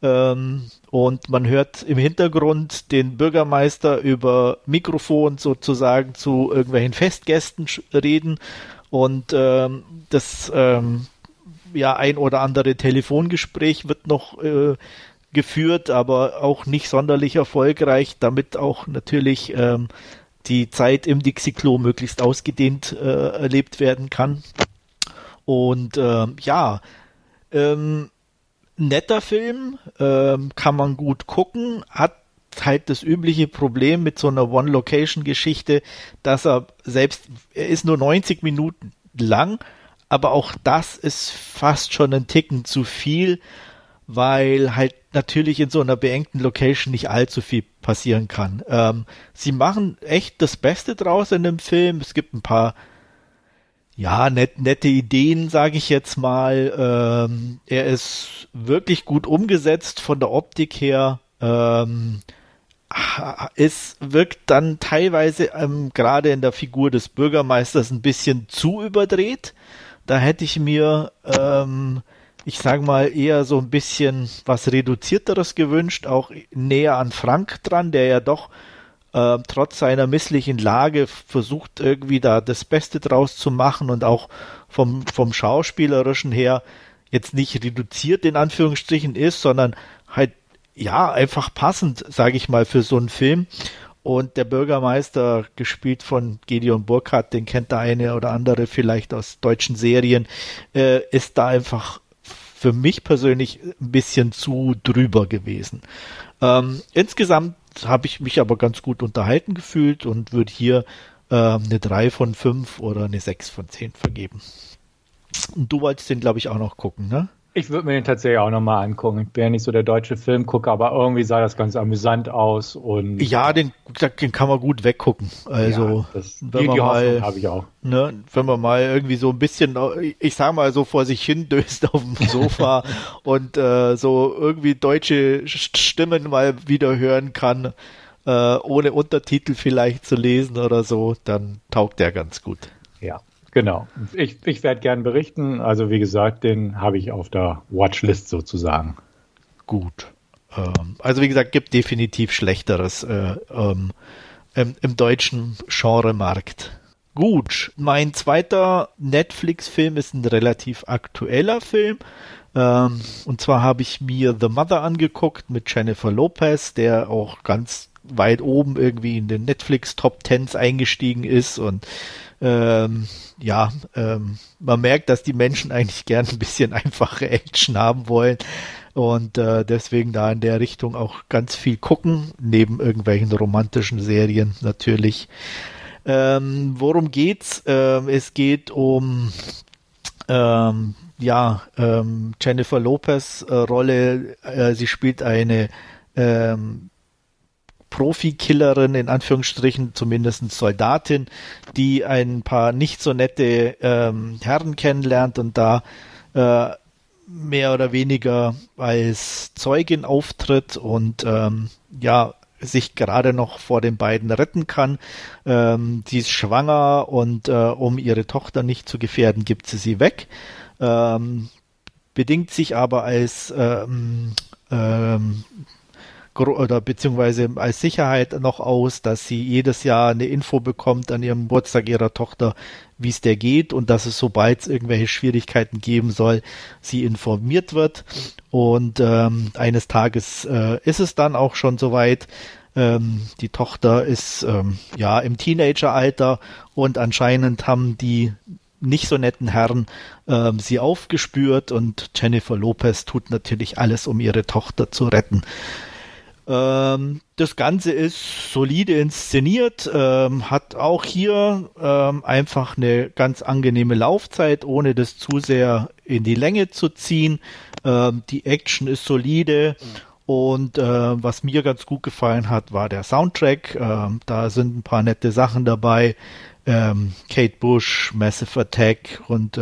Ähm, und man hört im Hintergrund den Bürgermeister über Mikrofon sozusagen zu irgendwelchen Festgästen reden und ähm, das ähm, ja ein oder andere Telefongespräch wird noch äh, geführt, aber auch nicht sonderlich erfolgreich, damit auch natürlich ähm, die Zeit im Dixie-Klo möglichst ausgedehnt äh, erlebt werden kann. Und äh, ja, ähm, netter Film, ähm, kann man gut gucken, hat halt das übliche Problem mit so einer One-Location-Geschichte, dass er selbst, er ist nur 90 Minuten lang, aber auch das ist fast schon ein Ticken zu viel, weil halt natürlich in so einer beengten Location nicht allzu viel passieren kann. Ähm, sie machen echt das Beste draus in dem Film. Es gibt ein paar ja, net, nette Ideen, sage ich jetzt mal. Ähm, er ist wirklich gut umgesetzt von der Optik her. Ähm, es wirkt dann teilweise ähm, gerade in der Figur des Bürgermeisters ein bisschen zu überdreht. Da hätte ich mir, ähm, ich sage mal, eher so ein bisschen was reduzierteres gewünscht, auch näher an Frank dran, der ja doch äh, trotz seiner misslichen Lage versucht irgendwie da das Beste draus zu machen und auch vom, vom Schauspielerischen her jetzt nicht reduziert in Anführungsstrichen ist, sondern halt ja, einfach passend, sage ich mal, für so einen Film. Und der Bürgermeister, gespielt von Gideon Burkhardt, den kennt der eine oder andere vielleicht aus deutschen Serien, äh, ist da einfach für mich persönlich ein bisschen zu drüber gewesen. Ähm, insgesamt habe ich mich aber ganz gut unterhalten gefühlt und würde hier äh, eine 3 von 5 oder eine 6 von 10 vergeben. Und du wolltest den, glaube ich, auch noch gucken, ne? Ich würde mir den tatsächlich auch nochmal angucken. Ich bin ja nicht so der deutsche Filmgucker, aber irgendwie sah das ganz amüsant aus und. Ja, den, den kann man gut weggucken. Also, ja, das, wenn man mal, habe ich auch. Ne, wenn man mal irgendwie so ein bisschen, ich sag mal so vor sich hin döst auf dem Sofa [LAUGHS] und äh, so irgendwie deutsche Stimmen mal wieder hören kann, äh, ohne Untertitel vielleicht zu lesen oder so, dann taugt der ganz gut. Ja. Genau. Ich, ich werde gern berichten. Also wie gesagt, den habe ich auf der Watchlist sozusagen. Gut. Ähm, also wie gesagt, gibt definitiv Schlechteres äh, ähm, im, im deutschen Genremarkt. Gut, mein zweiter Netflix-Film ist ein relativ aktueller Film. Ähm, und zwar habe ich mir The Mother angeguckt mit Jennifer Lopez, der auch ganz weit oben irgendwie in den Netflix Top Tens eingestiegen ist und ähm, ja, ähm, man merkt, dass die Menschen eigentlich gern ein bisschen einfache Action haben wollen und äh, deswegen da in der Richtung auch ganz viel gucken, neben irgendwelchen romantischen Serien natürlich. Ähm, worum geht's? Ähm, es geht um ähm, ja ähm, Jennifer Lopez äh, Rolle. Äh, sie spielt eine ähm, Profikillerin, in Anführungsstrichen, zumindest Soldatin, die ein paar nicht so nette ähm, Herren kennenlernt und da äh, mehr oder weniger als Zeugin auftritt und ähm, ja, sich gerade noch vor den beiden retten kann. Ähm, sie ist schwanger und äh, um ihre Tochter nicht zu gefährden, gibt sie sie weg. Ähm, bedingt sich aber als ähm, ähm, oder beziehungsweise als Sicherheit noch aus, dass sie jedes Jahr eine Info bekommt an ihrem Geburtstag ihrer Tochter, wie es der geht und dass es, sobald es irgendwelche Schwierigkeiten geben soll, sie informiert wird. Und ähm, eines Tages äh, ist es dann auch schon soweit. Ähm, die Tochter ist ähm, ja im Teenageralter und anscheinend haben die nicht so netten Herren ähm, sie aufgespürt und Jennifer Lopez tut natürlich alles, um ihre Tochter zu retten. Ähm, das Ganze ist solide inszeniert, ähm, hat auch hier ähm, einfach eine ganz angenehme Laufzeit, ohne das zu sehr in die Länge zu ziehen. Ähm, die Action ist solide. Und äh, was mir ganz gut gefallen hat, war der Soundtrack. Ähm, da sind ein paar nette Sachen dabei. Ähm, Kate Bush, Massive Attack und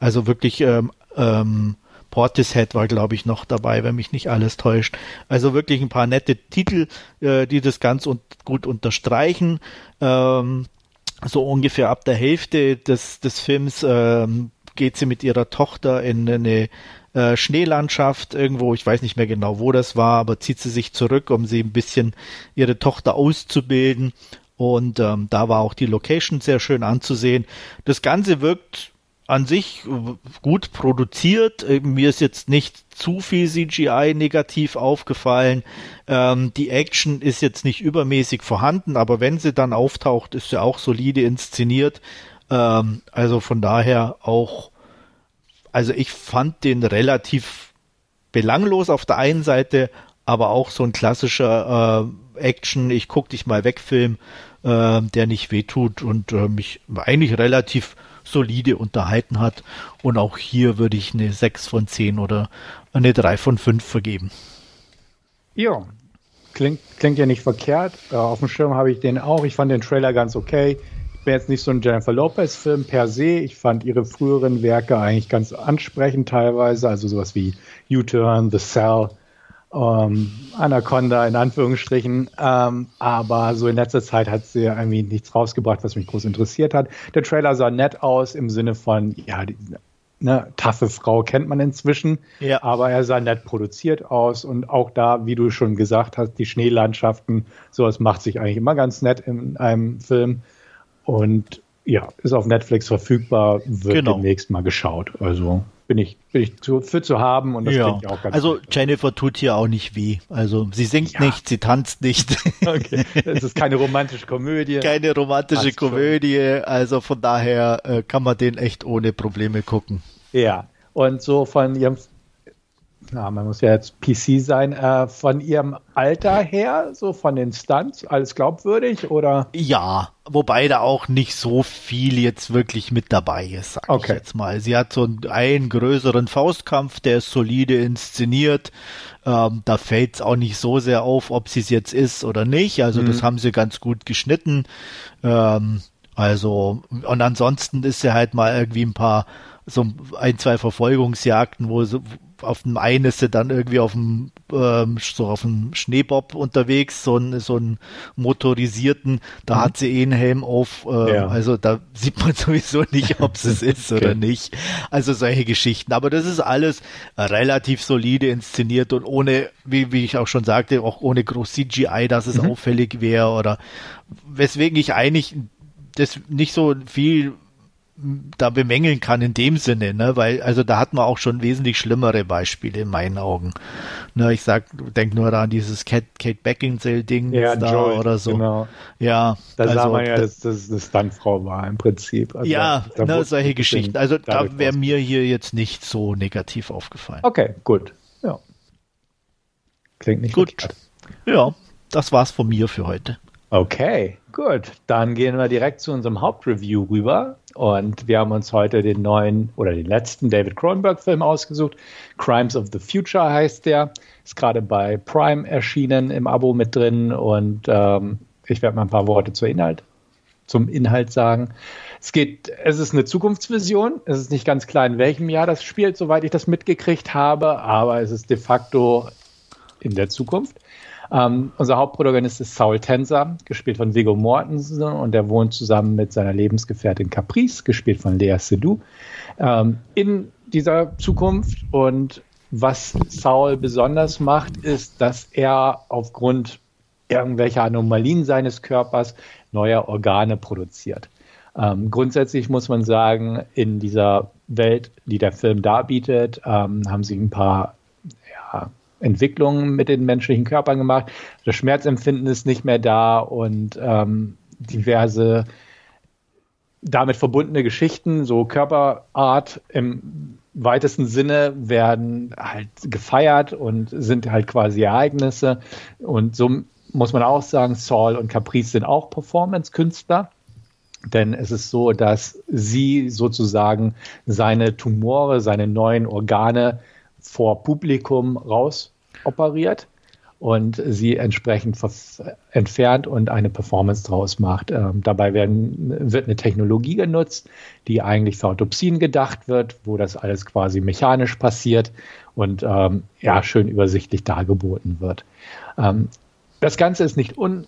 also wirklich ähm, Portishead war, glaube ich, noch dabei, wenn mich nicht alles täuscht. Also wirklich ein paar nette Titel, äh, die das ganz un gut unterstreichen. Ähm, so ungefähr ab der Hälfte des, des Films ähm, geht sie mit ihrer Tochter in eine äh, Schneelandschaft irgendwo, ich weiß nicht mehr genau, wo das war, aber zieht sie sich zurück, um sie ein bisschen ihre Tochter auszubilden. Und ähm, da war auch die Location sehr schön anzusehen. Das Ganze wirkt an sich gut produziert. Äh, mir ist jetzt nicht zu viel CGI negativ aufgefallen. Ähm, die Action ist jetzt nicht übermäßig vorhanden, aber wenn sie dann auftaucht, ist sie auch solide inszeniert. Ähm, also von daher auch, also ich fand den relativ belanglos auf der einen Seite, aber auch so ein klassischer äh, Action, ich guck dich mal weg Film, äh, der nicht wehtut und äh, mich eigentlich relativ solide unterhalten hat. Und auch hier würde ich eine 6 von 10 oder eine 3 von 5 vergeben. Ja, klingt, klingt ja nicht verkehrt. Äh, auf dem Schirm habe ich den auch. Ich fand den Trailer ganz okay. Ich bin jetzt nicht so ein Jennifer Lopez-Film per se. Ich fand ihre früheren Werke eigentlich ganz ansprechend teilweise. Also sowas wie U-Turn, The Cell ähm, Anaconda in Anführungsstrichen. Ähm, aber so in letzter Zeit hat sie irgendwie nichts rausgebracht, was mich groß interessiert hat. Der Trailer sah nett aus im Sinne von, ja, die, ne, taffe Frau kennt man inzwischen, ja. aber er sah nett produziert aus und auch da, wie du schon gesagt hast, die Schneelandschaften, sowas macht sich eigentlich immer ganz nett in einem Film. Und ja, ist auf Netflix verfügbar, wird genau. demnächst mal geschaut. Also bin ich, bin ich zu, für zu haben und das ja. klingt ja auch ganz Also gut. Jennifer tut hier auch nicht weh. Also sie singt ja. nicht, sie tanzt nicht. [LAUGHS] Okay. Es ist keine romantische Komödie. Keine romantische Passt Komödie. Schon. Also von daher äh, kann man den echt ohne Probleme gucken. Ja. Und so von ihrem na, man muss ja jetzt PC sein, äh, von ihrem Alter her, so von den Stunts, alles glaubwürdig oder? Ja, wobei da auch nicht so viel jetzt wirklich mit dabei ist, sag okay. ich jetzt mal. Sie hat so einen, größeren Faustkampf, der ist solide inszeniert. Ähm, da fällt es auch nicht so sehr auf, ob sie es jetzt ist oder nicht. Also mhm. das haben sie ganz gut geschnitten. Ähm, also, und ansonsten ist sie halt mal irgendwie ein paar, so ein, zwei Verfolgungsjagden, wo sie, auf dem einen ist sie dann irgendwie auf dem ähm, so auf dem Schneebob unterwegs, so ein so ein motorisierten, da mhm. hat sie eh einen Helm auf, äh, ja. also da sieht man [LAUGHS] sowieso nicht, ob es es [LAUGHS] ist okay. oder nicht. Also solche Geschichten, aber das ist alles relativ solide inszeniert und ohne, wie, wie ich auch schon sagte, auch ohne groß CGI, dass es mhm. auffällig wäre oder weswegen ich eigentlich das nicht so viel da bemängeln kann in dem Sinne, ne? Weil, also da hat man auch schon wesentlich schlimmere Beispiele in meinen Augen. Ne, ich sag, denk nur an dieses Kate, Kate Beckinsale-Ding Ja, da Joy, oder so. Genau. Ja, Da sah also, man ja, da- dass das eine Stuntfrau war im Prinzip. Also ja, da- ne, solche Geschichten. Also da wäre mir hier jetzt nicht so negativ aufgefallen. Okay, gut. Ja. Klingt nicht Gut. verkehrt. Ja, das war's von mir für heute. Okay, gut. Dann gehen wir direkt zu unserem Hauptreview rüber. Und wir haben uns heute den neuen oder den letzten David Cronenberg-Film ausgesucht. Crimes of the Future heißt der. Ist gerade bei Prime erschienen im Abo mit drin. Und ähm, ich werde mal ein paar Worte zur Inhalt, zum Inhalt sagen. Es geht, es ist eine Zukunftsvision. Es ist nicht ganz klar, in welchem Jahr das spielt, soweit ich das mitgekriegt habe, aber es ist de facto in der Zukunft. Ähm, unser Hauptprotagonist ist Saul Tenser, gespielt von Viggo Mortensen und er wohnt zusammen mit seiner Lebensgefährtin Caprice, gespielt von Lea Seydoux, ähm, in dieser Zukunft. Und was Saul besonders macht, ist, dass er aufgrund irgendwelcher Anomalien seines Körpers neue Organe produziert. Ähm, grundsätzlich muss man sagen, in dieser Welt, die der Film darbietet, ähm, haben sie ein paar ja, Entwicklungen mit den menschlichen Körpern gemacht. Das Schmerzempfinden ist nicht mehr da und ähm, diverse damit verbundene Geschichten, so Körperart im weitesten Sinne, werden halt gefeiert und sind halt quasi Ereignisse. Und so muss man auch sagen, Saul und Caprice sind auch Performance-Künstler. Denn es ist so, dass sie sozusagen seine Tumore, seine neuen Organe vor Publikum raus operiert und sie entsprechend entfernt und eine Performance draus macht. Ähm, dabei werden, wird eine Technologie genutzt, die eigentlich für Autopsien gedacht wird, wo das alles quasi mechanisch passiert und ähm, ja, schön übersichtlich dargeboten wird. Ähm, das Ganze ist nicht un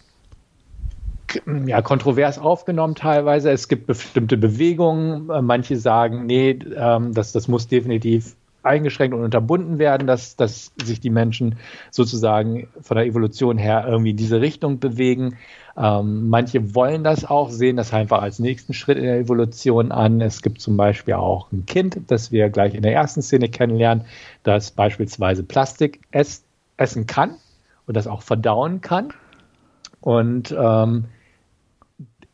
ja, kontrovers aufgenommen teilweise. Es gibt bestimmte Bewegungen. Äh, Manche sagen, nee, ähm, das, das muss definitiv eingeschränkt und unterbunden werden, dass, dass sich die Menschen sozusagen von der Evolution her irgendwie in diese Richtung bewegen. Ähm, manche wollen das auch, sehen das einfach als nächsten Schritt in der Evolution an. Es gibt zum Beispiel auch ein Kind, das wir gleich in der ersten Szene kennenlernen, das beispielsweise Plastik ess, essen kann und das auch verdauen kann und ähm,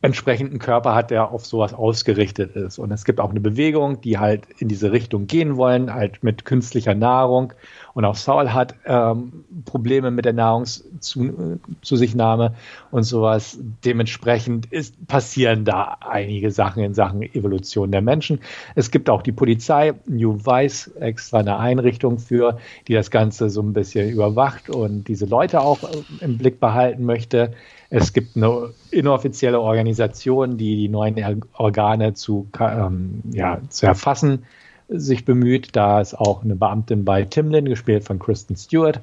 entsprechenden Körper hat, der auf sowas ausgerichtet ist. Und es gibt auch eine Bewegung, die halt in diese Richtung gehen wollen, halt mit künstlicher Nahrung. Und auch Saul hat ähm, Probleme mit der Nahrungszusichtnahme und sowas. Dementsprechend ist, passieren da einige Sachen in Sachen Evolution der Menschen. Es gibt auch die Polizei, New Vice, extra eine Einrichtung für, die das Ganze so ein bisschen überwacht und diese Leute auch äh, im Blick behalten möchte. Es gibt eine inoffizielle Organisation, die die neuen Organe zu, ähm, ja, zu erfassen sich bemüht. Da ist auch eine Beamtin bei Timlin, gespielt von Kristen Stewart,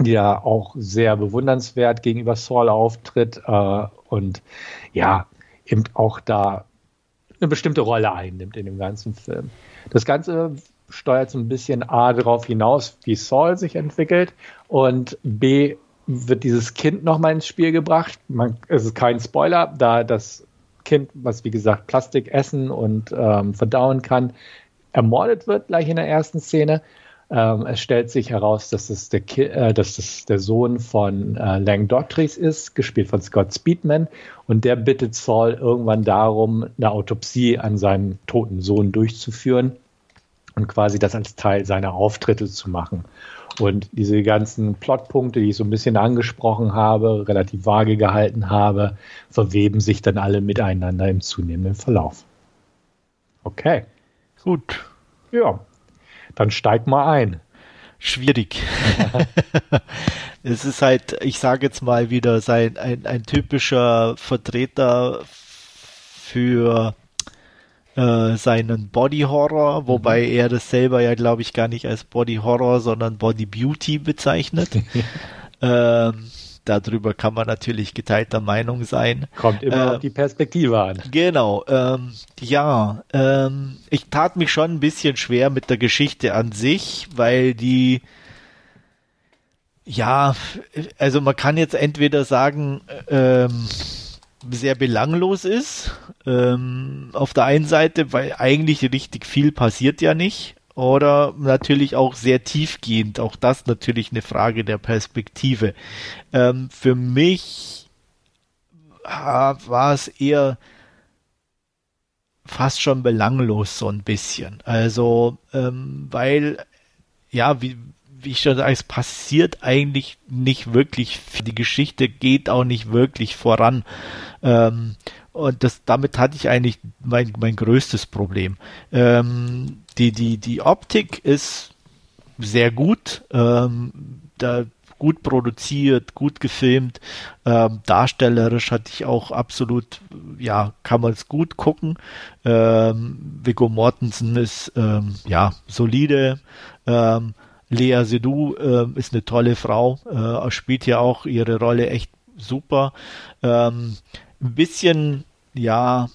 die da auch sehr bewundernswert gegenüber Saul auftritt äh, und ja, eben auch da eine bestimmte Rolle einnimmt in dem ganzen Film. Das Ganze steuert so ein bisschen A darauf hinaus, wie Saul sich entwickelt und B wird dieses Kind nochmal ins Spiel gebracht. Man, es ist kein Spoiler, da das Kind, was wie gesagt Plastik essen und ähm, verdauen kann, ermordet wird gleich in der ersten Szene. Ähm, es stellt sich heraus, dass es der, Ki äh, dass es der Sohn von äh, Lang Dottries ist, gespielt von Scott Speedman. Und der bittet Saul irgendwann darum, eine Autopsie an seinem toten Sohn durchzuführen und quasi das als Teil seiner Auftritte zu machen. Und diese ganzen Plotpunkte, die ich so ein bisschen angesprochen habe, relativ vage gehalten habe, verweben sich dann alle miteinander im zunehmenden Verlauf. Okay. Gut. Ja, dann steig mal ein. Schwierig. [LAUGHS] es ist halt, ich sage jetzt mal wieder, sein, ein, ein typischer Vertreter für äh, seinen Body Horror, wobei Mhm. er das selber ja, glaube ich, gar nicht als Body Horror, sondern Body Beauty bezeichnet. [LAUGHS] ähm, darüber kann man natürlich geteilter Meinung sein. Kommt immer Äh, auf die Perspektive an. Genau, ähm, ja, ähm, ich tat mich schon ein bisschen schwer mit der Geschichte an sich, weil die, ja, also man kann jetzt entweder sagen, ähm, sehr belanglos ist. Ähm, auf der einen Seite, weil eigentlich richtig viel passiert ja nicht. Oder natürlich auch sehr tiefgehend. Auch das natürlich eine Frage der Perspektive. Ähm, für mich war es eher fast schon belanglos so ein bisschen. Also, ähm, weil, ja, wie, wie ich schon sage, es passiert eigentlich nicht wirklich. Die Geschichte geht auch nicht wirklich voran. Ähm, und das, damit hatte ich eigentlich mein, mein größtes Problem. Ähm, die, die, die Optik ist sehr gut. Ähm, da gut produziert, gut gefilmt, ähm, darstellerisch hatte ich auch absolut, ja, kann man es gut gucken. Ähm, Viggo Mortensen ist ähm, ja solide. Ähm, Lea Seydoux äh, ist eine tolle Frau, äh, spielt ja auch ihre Rolle echt super. Ähm, ein bisschen, ja,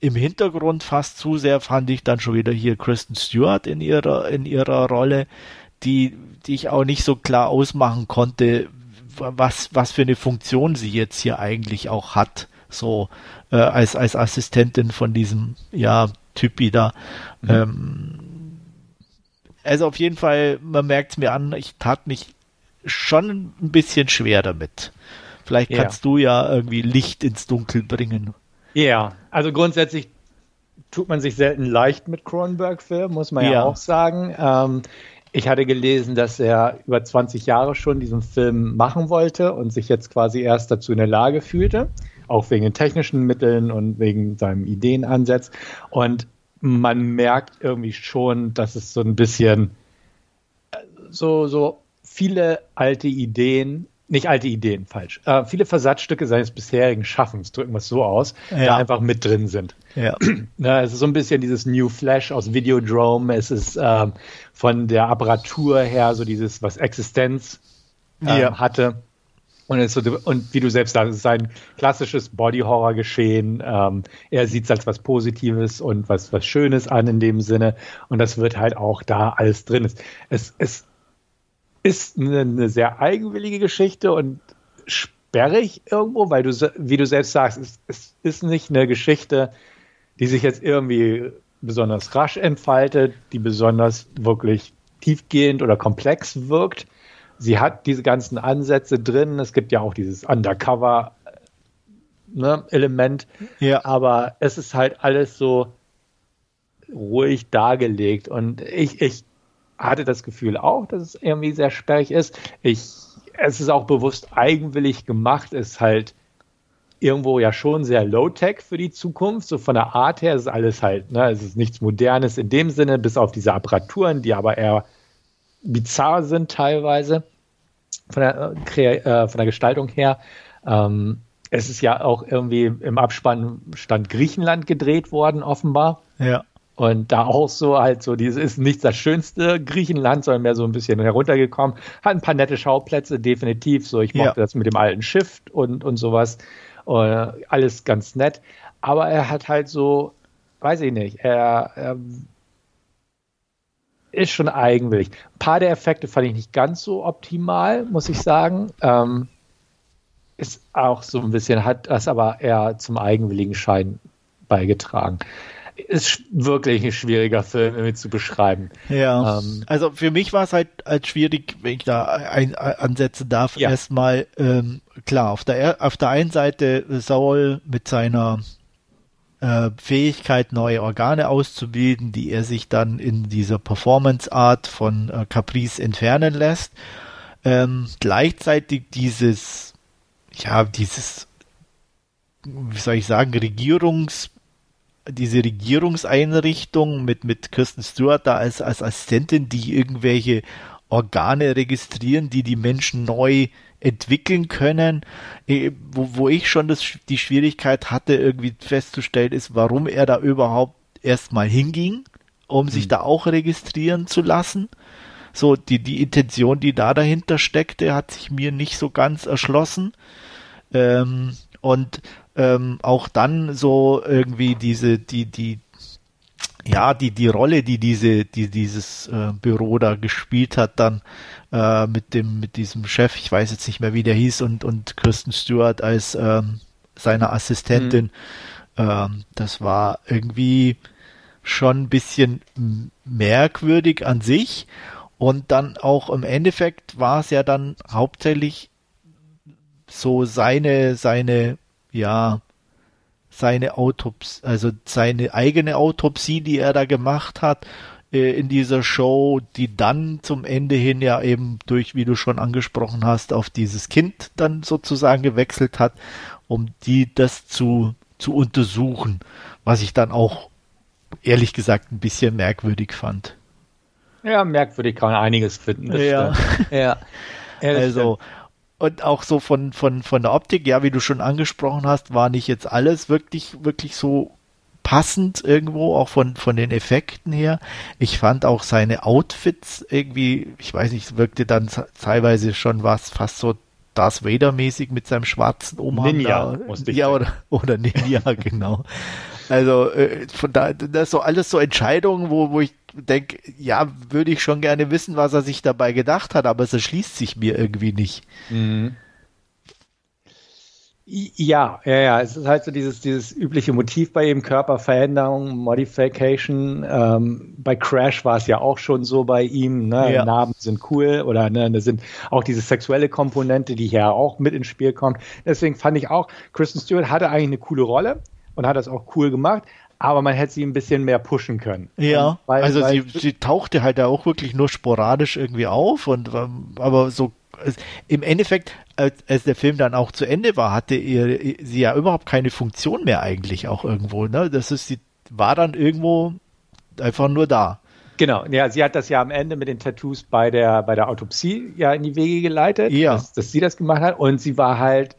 im Hintergrund fast zu sehr fand ich dann schon wieder hier Kristen Stewart in ihrer, in ihrer Rolle, die, die ich auch nicht so klar ausmachen konnte, was, was für eine Funktion sie jetzt hier eigentlich auch hat, so äh, als, als Assistentin von diesem, ja, Typi da. Mhm. Ähm, also auf jeden Fall, man merkt es mir an, ich tat mich schon ein bisschen schwer damit. Vielleicht kannst ja. du ja irgendwie Licht ins Dunkel bringen. Ja, also grundsätzlich tut man sich selten leicht mit Cronenberg-Filmen, muss man ja, ja auch sagen. Ähm, ich hatte gelesen, dass er über 20 Jahre schon diesen Film machen wollte und sich jetzt quasi erst dazu in der Lage fühlte, auch wegen den technischen Mitteln und wegen seinem Ideenansatz. Und man merkt irgendwie schon, dass es so ein bisschen äh, so, so viele alte Ideen, nicht alte Ideen, falsch, äh, viele Versatzstücke seines bisherigen Schaffens, drücken wir es so aus, ja. da einfach mit drin sind. Ja. [CLEARS THROAT] Na, es ist so ein bisschen dieses New Flash aus Videodrome, es ist ähm, von der Apparatur her so dieses, was Existenz ähm, ja. hatte. Und, so, und, wie du selbst sagst, es ist ein klassisches Body-Horror-Geschehen. Ähm, er sieht es als was Positives und was, was Schönes an in dem Sinne. Und das wird halt auch da alles drin. Es, es, es ist eine, eine, sehr eigenwillige Geschichte und sperrig irgendwo, weil du, wie du selbst sagst, es, es ist nicht eine Geschichte, die sich jetzt irgendwie besonders rasch entfaltet, die besonders wirklich tiefgehend oder komplex wirkt sie hat diese ganzen Ansätze drin. Es gibt ja auch dieses Undercover-Element. Ne, ja. Aber es ist halt alles so ruhig dargelegt. Und ich, ich hatte das Gefühl auch, dass es irgendwie sehr sperrig ist. Ich, es ist auch bewusst eigenwillig gemacht, ist halt irgendwo ja schon sehr low-tech für die Zukunft. So von der Art her ist alles halt, ne, es ist nichts Modernes in dem Sinne, bis auf diese Apparaturen, die aber eher bizarr sind teilweise von der, äh, von der Gestaltung her. Ähm, es ist ja auch irgendwie im Abspann stand Griechenland gedreht worden, offenbar. Ja. Und da auch so halt so, dieses ist nicht das schönste Griechenland, sondern mehr so ein bisschen heruntergekommen. Hat ein paar nette Schauplätze, definitiv. So, ich mochte ja. das mit dem alten Schiff und, und sowas. Uh, alles ganz nett. Aber er hat halt so, weiß ich nicht, er, er ist schon eigenwillig. Ein paar der Effekte fand ich nicht ganz so optimal, muss ich sagen. Ähm, ist auch so ein bisschen, hat das aber eher zum eigenwilligen Schein beigetragen. Ist wirklich ein schwieriger Film irgendwie zu beschreiben. Ja. Ähm, also für mich war es halt, halt schwierig, wenn ich da ein, ein, ansetzen darf. Ja. Erstmal, ähm, klar, auf der, auf der einen Seite Saul mit seiner äh, Fähigkeit, neue Organe auszubilden, die er sich dann in dieser Performance-Art von äh, Caprice entfernen lässt. Ähm, gleichzeitig dieses, ja, dieses, wie soll ich sagen, Regierungs, diese Regierungseinrichtung mit, mit Kirsten Stewart da als, als Assistentin, die irgendwelche Organe registrieren, die die Menschen neu entwickeln können. Äh, wo, wo ich schon das, die Schwierigkeit hatte, irgendwie festzustellen, ist, warum er da überhaupt erstmal hinging, um mhm. sich da auch registrieren zu lassen. So, die, die Intention, die da dahinter steckte, hat sich mir nicht so ganz erschlossen. Ähm, und ähm, auch dann so irgendwie diese, die, die, ja, die, die Rolle, die diese, die dieses äh, Büro da gespielt hat, dann äh, mit dem, mit diesem Chef, ich weiß jetzt nicht mehr, wie der hieß, und, und Kirsten Stewart als, ähm, seiner Assistentin. Mhm. Ähm, das war irgendwie schon ein bisschen merkwürdig an sich. Und dann auch im Endeffekt war es ja dann hauptsächlich so seine, seine, ja, seine Autopsie, also seine eigene Autopsie, die er da gemacht hat äh, in dieser Show, die dann zum Ende hin ja eben durch, wie du schon angesprochen hast, auf dieses Kind dann sozusagen gewechselt hat, um die das zu, zu untersuchen, was ich dann auch ehrlich gesagt ein bisschen merkwürdig fand. Ja, merkwürdig kann man einiges finden. Ja. ja. Also, und auch so von, von, von der Optik, ja, wie du schon angesprochen hast, war nicht jetzt alles wirklich, wirklich so passend irgendwo, auch von, von den Effekten her. Ich fand auch seine Outfits irgendwie, ich weiß nicht, wirkte dann teilweise schon was fast so Darth Vader-mäßig mit seinem schwarzen Umhang. Ninja, da. ja, oder, oder Ninja, [LAUGHS] genau. Also äh, von da, das so alles so Entscheidungen, wo, wo ich denke, ja, würde ich schon gerne wissen, was er sich dabei gedacht hat, aber es erschließt sich mir irgendwie nicht. Mhm. Ja, ja, ja. Es ist halt so dieses, dieses übliche Motiv bei ihm, Körperveränderung, Modification. Ähm, bei Crash war es ja auch schon so bei ihm. Ne? Ja. Narben sind cool oder ne, da sind auch diese sexuelle Komponente, die hier auch mit ins Spiel kommt. Deswegen fand ich auch, Kristen Stewart hatte eigentlich eine coole Rolle und hat das auch cool gemacht aber man hätte sie ein bisschen mehr pushen können. Ja, weil, also weil sie, sie tauchte halt ja auch wirklich nur sporadisch irgendwie auf und aber so im Endeffekt, als, als der Film dann auch zu Ende war, hatte ihr, sie ja überhaupt keine Funktion mehr eigentlich auch irgendwo. Ne? Das ist, sie war dann irgendwo einfach nur da. Genau, ja, sie hat das ja am Ende mit den Tattoos bei der, bei der Autopsie ja in die Wege geleitet, ja. dass, dass sie das gemacht hat und sie war halt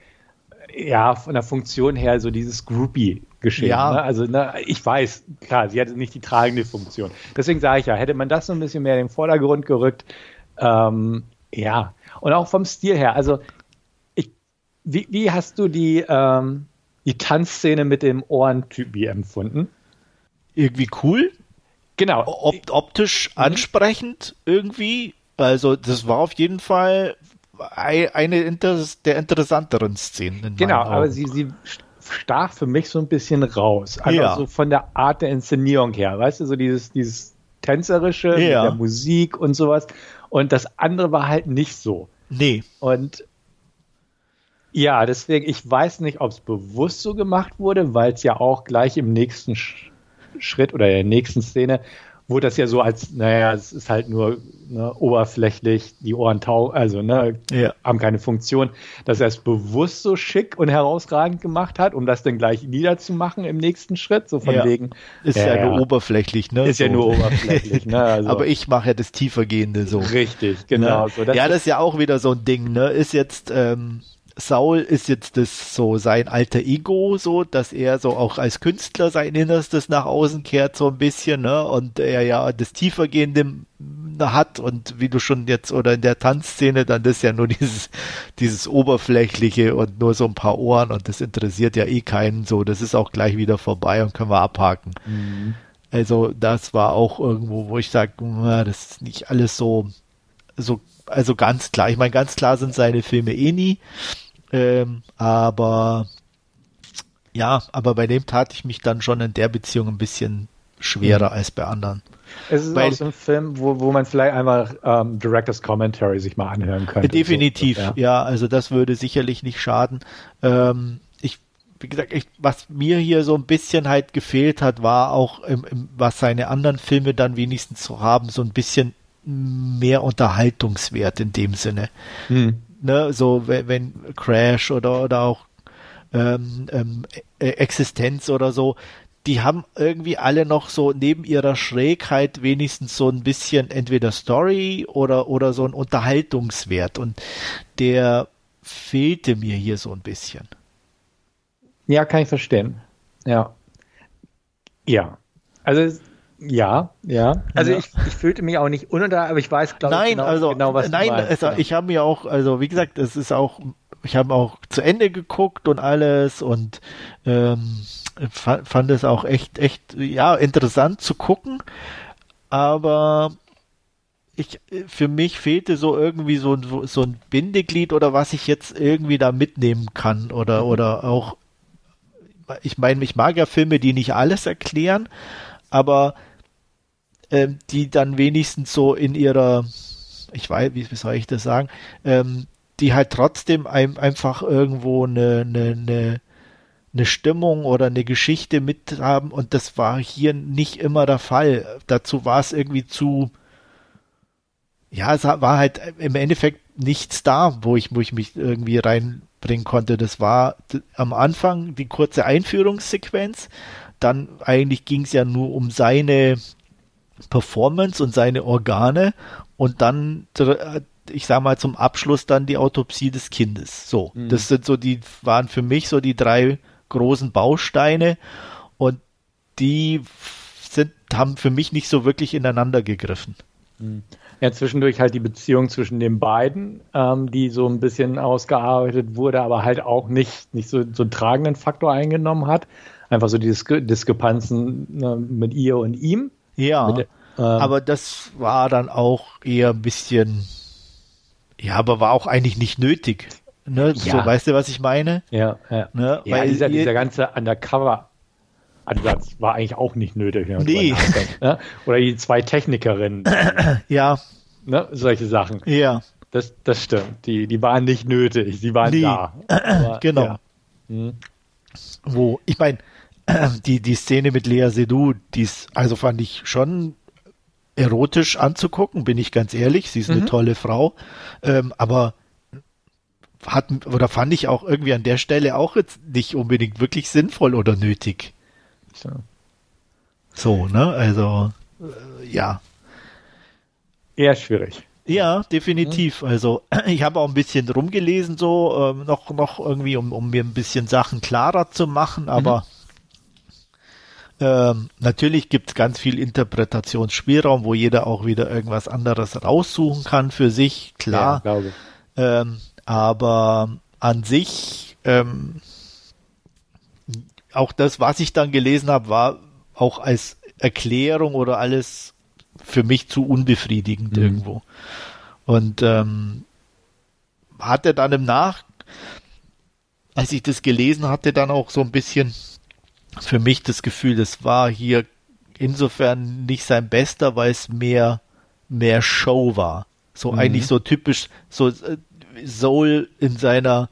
ja von der Funktion her so dieses Groupie geschehen. Ja. Ne? Also ne, ich weiß, klar, sie hatte nicht die tragende Funktion. Deswegen sage ich ja, hätte man das so ein bisschen mehr in den Vordergrund gerückt, ähm, ja. Und auch vom Stil her, also ich, wie, wie hast du die, ähm, die Tanzszene mit dem Ohrentypi empfunden? Irgendwie cool. Genau. Op optisch mhm. ansprechend irgendwie. Also das war auf jeden Fall eine der interessanteren Szenen. genau, aber sie, sie stach für mich so ein bisschen raus. Also ja. so von der Art der Inszenierung her, weißt du, so dieses, dieses tänzerische, ja. mit der Musik und sowas. Und das andere war halt nicht so. Nee. Und ja, deswegen, ich weiß nicht, ob es bewusst so gemacht wurde, weil es ja auch gleich im nächsten Schritt oder in der nächsten Szene wurde das ja so als, naja, es ist halt nur ne, oberflächlich, die Ohren tau, also ne, ja. haben keine Funktion, dass er es bewusst so schick und herausragend gemacht hat, um das dann gleich niederzumachen im nächsten Schritt, so von ja. wegen. Ist ja, ja, nur oberflächlich, ne? Ist so. ja nur oberflächlich, ne? [LAUGHS] Also. Aber ich mache ja das tiefergehende so. Richtig, genau. Ne? So, das ja, das ist ja auch wieder so ein Ding, ne? Ist jetzt, ähm, Saul ist jetzt das so sein alter Ego, so, dass er so auch als Künstler sein Innerstes nach außen kehrt, so ein bisschen, ne, und er ja das tiefergehende hat und wie du schon jetzt oder in der Tanzszene dann das ja nur [LAUGHS] dieses, dieses oberflächliche und nur so ein paar Ohren und das interessiert ja eh keinen so, das ist auch gleich wieder vorbei und können wir abhaken. Mhm. Also das war auch irgendwo, wo ich sage, das ist nicht alles so, so, also ganz klar. Ich meine, ganz klar sind seine Filme eh nie. Ähm, aber ja, aber bei dem tat ich mich dann schon in der Beziehung ein bisschen schwerer mhm. als bei anderen. Es ist Weil, auch so ein Film, wo, wo man vielleicht einfach ähm, Director's Commentary sich mal anhören könnte. Definitiv, so, ja. ja. Also das würde sicherlich nicht schaden. Ähm, ich, wie gesagt, ich, was mir hier so ein bisschen halt gefehlt hat, war auch, im, im, was seine anderen Filme dann wenigstens zu haben, so ein bisschen mehr Unterhaltungswert in dem Sinne. Hm ne, so wenn, wenn Crash oder, oder auch ähm, ähm, e-, Existenz oder so, die haben irgendwie alle noch so neben ihrer Schrägheit wenigstens so ein bisschen entweder Story oder, oder so ein Unterhaltungswert und der fehlte mir hier so ein bisschen. Ja, kann ich verstehen. Ja. Ja. Also ja, ja. Also ja. Ich, ich fühlte mich auch nicht ununter, aber ich weiß, glaube ich, genau, also, genau, was nein, du meinst. Also, ich habe mir auch, also wie gesagt, es ist auch, ich habe auch zu Ende geguckt und alles und ähm, fand, fand es auch echt, echt, ja, interessant zu gucken, aber ich, für mich fehlte so irgendwie so, so ein Bindeglied oder was ich jetzt irgendwie da mitnehmen kann oder, mhm. oder auch ich meine, ich mag ja Filme, die nicht alles erklären, aber ähm, die dann wenigstens so in ihrer, ich weiß, wie, wie soll ich das sagen, ähm, die halt trotzdem ein, einfach irgendwo eine, eine, eine, eine Stimmung oder eine Geschichte mit haben und das war hier nicht immer der Fall. Dazu war es irgendwie zu, ja, es war halt im Endeffekt nichts da, wo ich, wo ich mich irgendwie reinbringen konnte. Das war am Anfang die kurze Einführungssequenz. Dann eigentlich ging es ja nur um seine Performance und seine Organe und dann, ich sag mal, zum Abschluss dann die Autopsie des Kindes. So, mhm. das sind so die, waren für mich so die drei großen Bausteine und die sind, haben für mich nicht so wirklich ineinander gegriffen. Mhm. Ja, zwischendurch halt die Beziehung zwischen den beiden, ähm, die so ein bisschen ausgearbeitet wurde, aber halt auch nicht, nicht so, so einen tragenden Faktor eingenommen hat. Einfach so die Diskrepanzen äh, mit ihr und ihm. Ja, mit, ähm, aber das war dann auch eher ein bisschen, ja, aber war auch eigentlich nicht nötig. Ne? Ja. So, weißt du, was ich meine? Ja, ja. Ne? ja Weil dieser, dieser ganze Undercover Ansatz war eigentlich auch nicht nötig. Nee. Ne? Oder die zwei Technikerinnen. [CLEARS THROAT] ja. Ne? Solche Sachen. Ja. Das, das stimmt. Die, die waren nicht nötig. Sie waren nee. da. [CLEARS THROAT] Aber, genau. Ja. Hm. Wo, ich meine, [CLEARS THROAT] die, die Szene mit Lea Seydoux, die ist, also fand ich schon erotisch anzugucken, bin ich ganz ehrlich. Sie ist mhm. eine tolle Frau. Ähm, aber hat, oder fand ich auch irgendwie an der Stelle auch jetzt nicht unbedingt wirklich sinnvoll oder nötig. So, so ne? Also, äh, ja. Eher schwierig. Ja, definitiv. Mhm. Also [CLEARS THROAT] ich habe auch ein bisschen rumgelesen, so ähm, noch noch irgendwie, um, um mir ein bisschen Sachen klarer zu machen, aber mhm. Ähm, natürlich gibt es ganz viel Interpretationsspielraum, wo jeder auch wieder irgendwas anderes raussuchen kann für sich, klar. Ja. Ähm, aber an sich ähm, auch das, was ich dann gelesen habe, war auch als Erklärung oder alles für mich zu unbefriedigend mhm. irgendwo. Und ähm, hatte dann im Nach, als ich das gelesen hatte, dann auch so ein bisschen für mich das Gefühl, das war hier insofern nicht sein bester, weil es mehr mehr Show war. So mhm. eigentlich so typisch so äh, Soul in seiner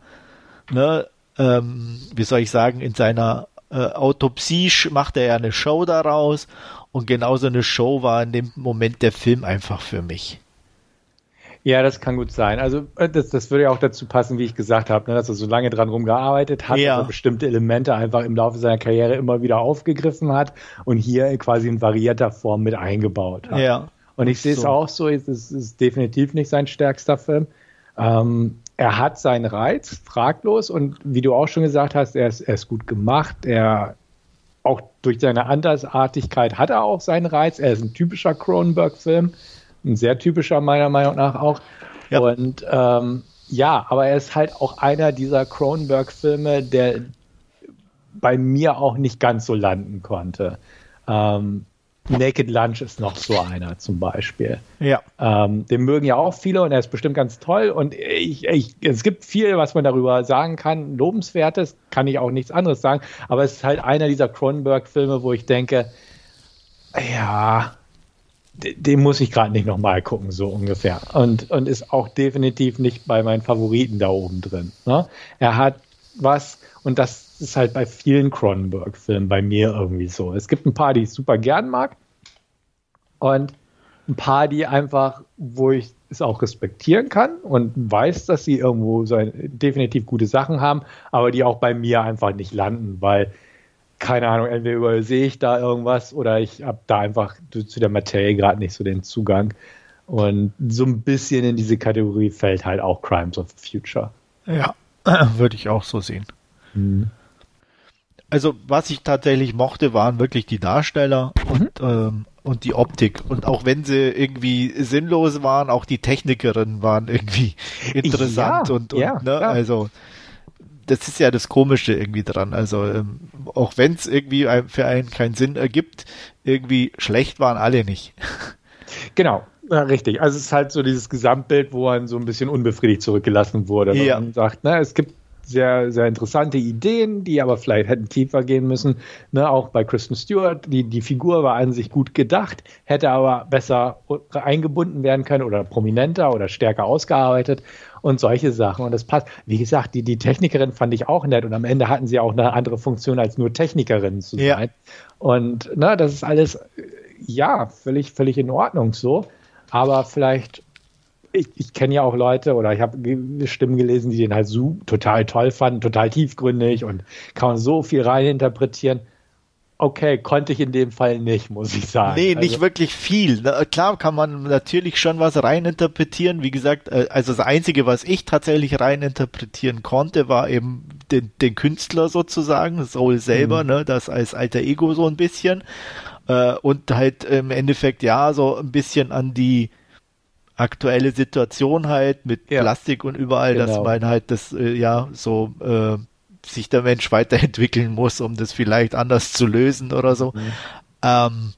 ne, ähm, wie soll ich sagen, in seiner äh, Autopsie macht er ja eine Show daraus und genauso eine Show war in dem Moment der Film einfach für mich. Ja, das kann gut sein. Also äh, das, das würde ja auch dazu passen, wie ich gesagt habe, ne, dass er so lange dran rumgearbeitet hat, ja. dass er bestimmte Elemente einfach im Laufe seiner Karriere immer wieder aufgegriffen hat und hier quasi in variierter Form mit eingebaut hat. Ja. Und ich sehe es so. auch so, es ist, ist, definitiv nicht sein stärkster Film. Ähm, er hat seinen Reiz, fraglos. Und wie du auch schon gesagt hast, er ist, er ist gut gemacht. Er auch durch seine Andersartigkeit hat er auch seinen Reiz. Er ist ein typischer Cronenberg-Film, ein sehr typischer meiner Meinung nach auch. Ja. Und ähm, ja, aber er ist halt auch einer dieser Cronenberg-Filme, der bei mir auch nicht ganz so landen konnte. Ähm, Naked Lunch ist noch so einer zum Beispiel. Ja. Ähm, den mögen ja auch viele und er ist bestimmt ganz toll. Und ich, ich, es gibt viel, was man darüber sagen kann. Lobenswertes kann ich auch nichts anderes sagen. Aber es ist halt einer dieser Cronenberg-Filme, wo ich denke, ja, den muss ich gerade nicht nochmal gucken, so ungefähr. Und, und ist auch definitiv nicht bei meinen Favoriten da oben drin. Ne? Er hat was, und das ist halt bei vielen Cronenberg-Filmen bei mir irgendwie so. Es gibt ein paar, die ich super gern mag und ein paar, die einfach, wo ich es auch respektieren kann und weiß, dass sie irgendwo so definitiv gute Sachen haben, aber die auch bei mir einfach nicht landen, weil keine Ahnung, entweder übersehe ich da irgendwas oder ich habe da einfach zu der Materie gerade nicht so den Zugang. Und so ein bisschen in diese Kategorie fällt halt auch Crimes of the Future. Ja, [CLEARS THROAT] würde ich auch so sehen. Mhm also was ich tatsächlich mochte, waren wirklich die Darsteller und, mhm. ähm, und die Optik. Und auch wenn sie irgendwie sinnlos waren, auch die Technikerinnen waren irgendwie interessant ja, und, und ja, ne, also das ist ja das Komische irgendwie dran. Also ähm, auch wenn es irgendwie für einen keinen Sinn ergibt, irgendwie schlecht waren alle nicht. [LAUGHS] Genau, ja, richtig. Also es ist halt so dieses Gesamtbild, wo man so ein bisschen unbefriedigt zurückgelassen wurde. Ja. Man sagt, ne, es gibt sehr, sehr interessante Ideen, die aber vielleicht hätten tiefer gehen müssen. Ne, auch bei Kristen Stewart, die, die Figur war an sich gut gedacht, hätte aber besser eingebunden werden können oder prominenter oder stärker ausgearbeitet und solche Sachen. Und das passt. Wie gesagt, die, die Technikerin fand ich auch nett und am Ende hatten sie auch eine andere Funktion als nur Technikerin zu sein. Ja. Und ne, das ist alles, ja, völlig, völlig in Ordnung so. Aber vielleicht ich, ich kenne ja auch Leute oder ich habe Stimmen gelesen, die den halt so total toll fanden, total tiefgründig und kann man so viel reininterpretieren. Okay, konnte ich in dem Fall nicht, muss ich sagen. Nee, nicht also, wirklich viel. Klar kann man natürlich schon was reininterpretieren. Wie gesagt, äh, also das Einzige, was ich tatsächlich reininterpretieren konnte, war eben den, den Künstler sozusagen, Soul selber, mhm. ne, das als alter Ego so ein bisschen. Äh, und halt im Endeffekt ja so ein bisschen an die aktuelle Situation halt mit ja. Plastik und überall, genau. dass man halt das äh, ja so äh, sich der Mensch weiterentwickeln muss, um das vielleicht anders zu lösen oder so. Mhm. Ähm,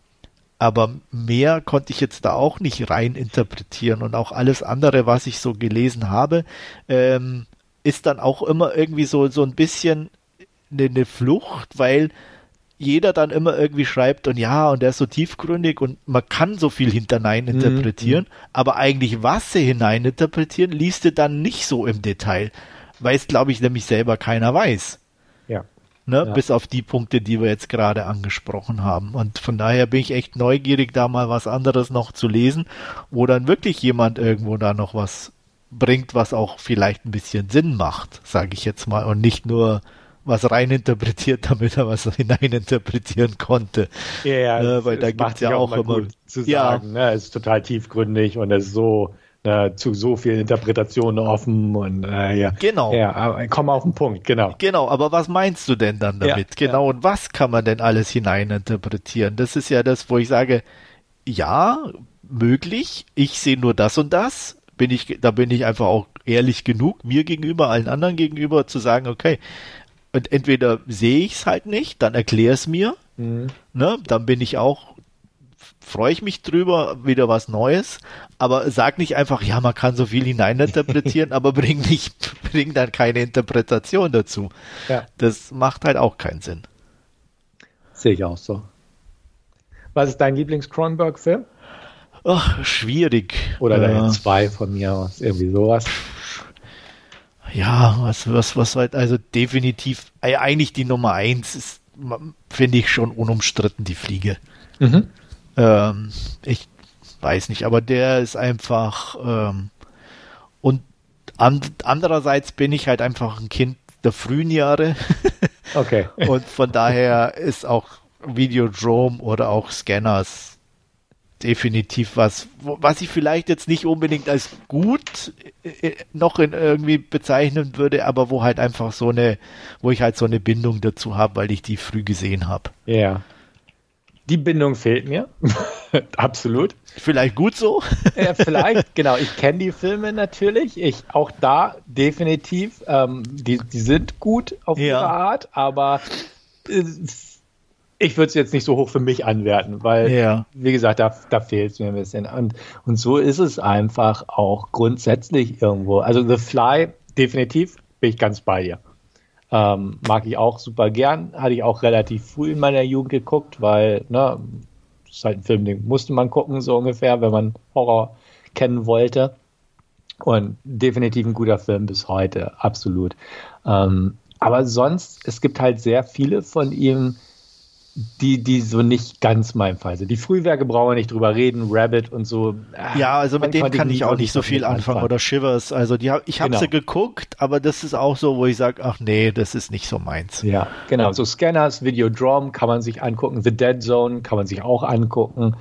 aber mehr konnte ich jetzt da auch nicht rein interpretieren und auch alles andere, was ich so gelesen habe, ähm, ist dann auch immer irgendwie so so ein bisschen eine, eine Flucht, weil jeder dann immer irgendwie schreibt und ja, und der ist so tiefgründig und man kann so viel hinein interpretieren, mhm. aber eigentlich was sie hinein interpretieren, liest du dann nicht so im Detail. Weiß, glaube ich, nämlich selber keiner weiß. Ja. Ne? Ja. Bis auf die Punkte, die wir jetzt gerade angesprochen haben. Und von daher bin ich echt neugierig, da mal was anderes noch zu lesen, wo dann wirklich jemand irgendwo da noch was bringt, was auch vielleicht ein bisschen Sinn macht, sage ich jetzt mal, und nicht nur was reininterpretiert, [LAUGHS] damit er was hineininterpretieren konnte. Ja, ja ne, weil da gibt es ja auch, auch immer zu sagen, ja. ne, es ist total tiefgründig und es ist so ne, zu so vielen Interpretationen offen und äh, ja. Genau. Ja, aber komm auf den Punkt, genau. Genau, aber was meinst du denn dann damit? Ja, genau, und was kann man denn alles hineininterpretieren? Das ist ja das, wo ich sage, ja, möglich, ich sehe nur das und das, bin ich, da bin ich einfach auch ehrlich genug, mir gegenüber, allen anderen gegenüber, zu sagen, okay, und entweder sehe ich es halt nicht, dann erklär es mir. Mhm. Ne? Dann bin ich auch, freue ich mich drüber, wieder was Neues. Aber sag nicht einfach, ja, man kann so viel hineininterpretieren, [LAUGHS] aber bring nicht, bring dann keine Interpretation dazu. Ja. Das macht halt auch keinen Sinn. Sehe ich auch so. Was ist dein Lieblings-Cronenberg-Film? Ach, schwierig. Oder äh, zwei von mir aus, irgendwie sowas ja, was, was, was halt, also definitiv, äh, eigentlich die Nummer eins ist, finde ich schon unumstritten, die Fliege. Mhm. Ähm, ich weiß nicht, aber der ist einfach, ähm, und an, andererseits bin ich halt einfach ein Kind der frühen Jahre. [LAUGHS] okay. und von daher ist auch Videodrome oder auch Scanners definitiv was, was ich vielleicht jetzt nicht unbedingt als gut äh, noch in irgendwie bezeichnen würde, aber wo halt einfach so eine, wo ich halt so eine Bindung dazu habe, weil ich die früh gesehen habe. Ja. Die Bindung fehlt mir. [LAUGHS] Absolut. Vielleicht gut so? ja, [LAUGHS] vielleicht, genau. Ich kenne die Filme natürlich. Ich auch da definitiv. Ähm, die, die sind gut auf ja. ihre Art, aber äh, ich würde es jetzt nicht so hoch für mich anwerten, weil, ja. wie gesagt, da, da fehlt es mir ein bisschen. Und, und so ist es einfach auch grundsätzlich irgendwo. Also The Fly, definitiv, bin ich ganz bei dir. Ähm, mag ich auch super gern. Hatte ich auch relativ früh in meiner Jugend geguckt, weil, ne, ist halt ein Film, den musste man gucken, so ungefähr, wenn man Horror kennen wollte. Und definitiv ein guter Film bis heute, absolut. Ähm, aber sonst, es gibt halt sehr viele von ihm, die, die so nicht ganz mein Fall sind. Die Frühwerke brauchen wir nicht drüber reden, Rabbit und so. Ja, also mit denen kann ich auch nicht so viel anfangen. Oder Shivers. Also die, ich habe genau. sie geguckt, aber das ist auch so, wo ich sage, ach nee, das ist nicht so meins. Ja, genau. So Scanners, Videodrome kann man sich angucken. The Dead Zone kann man sich auch angucken.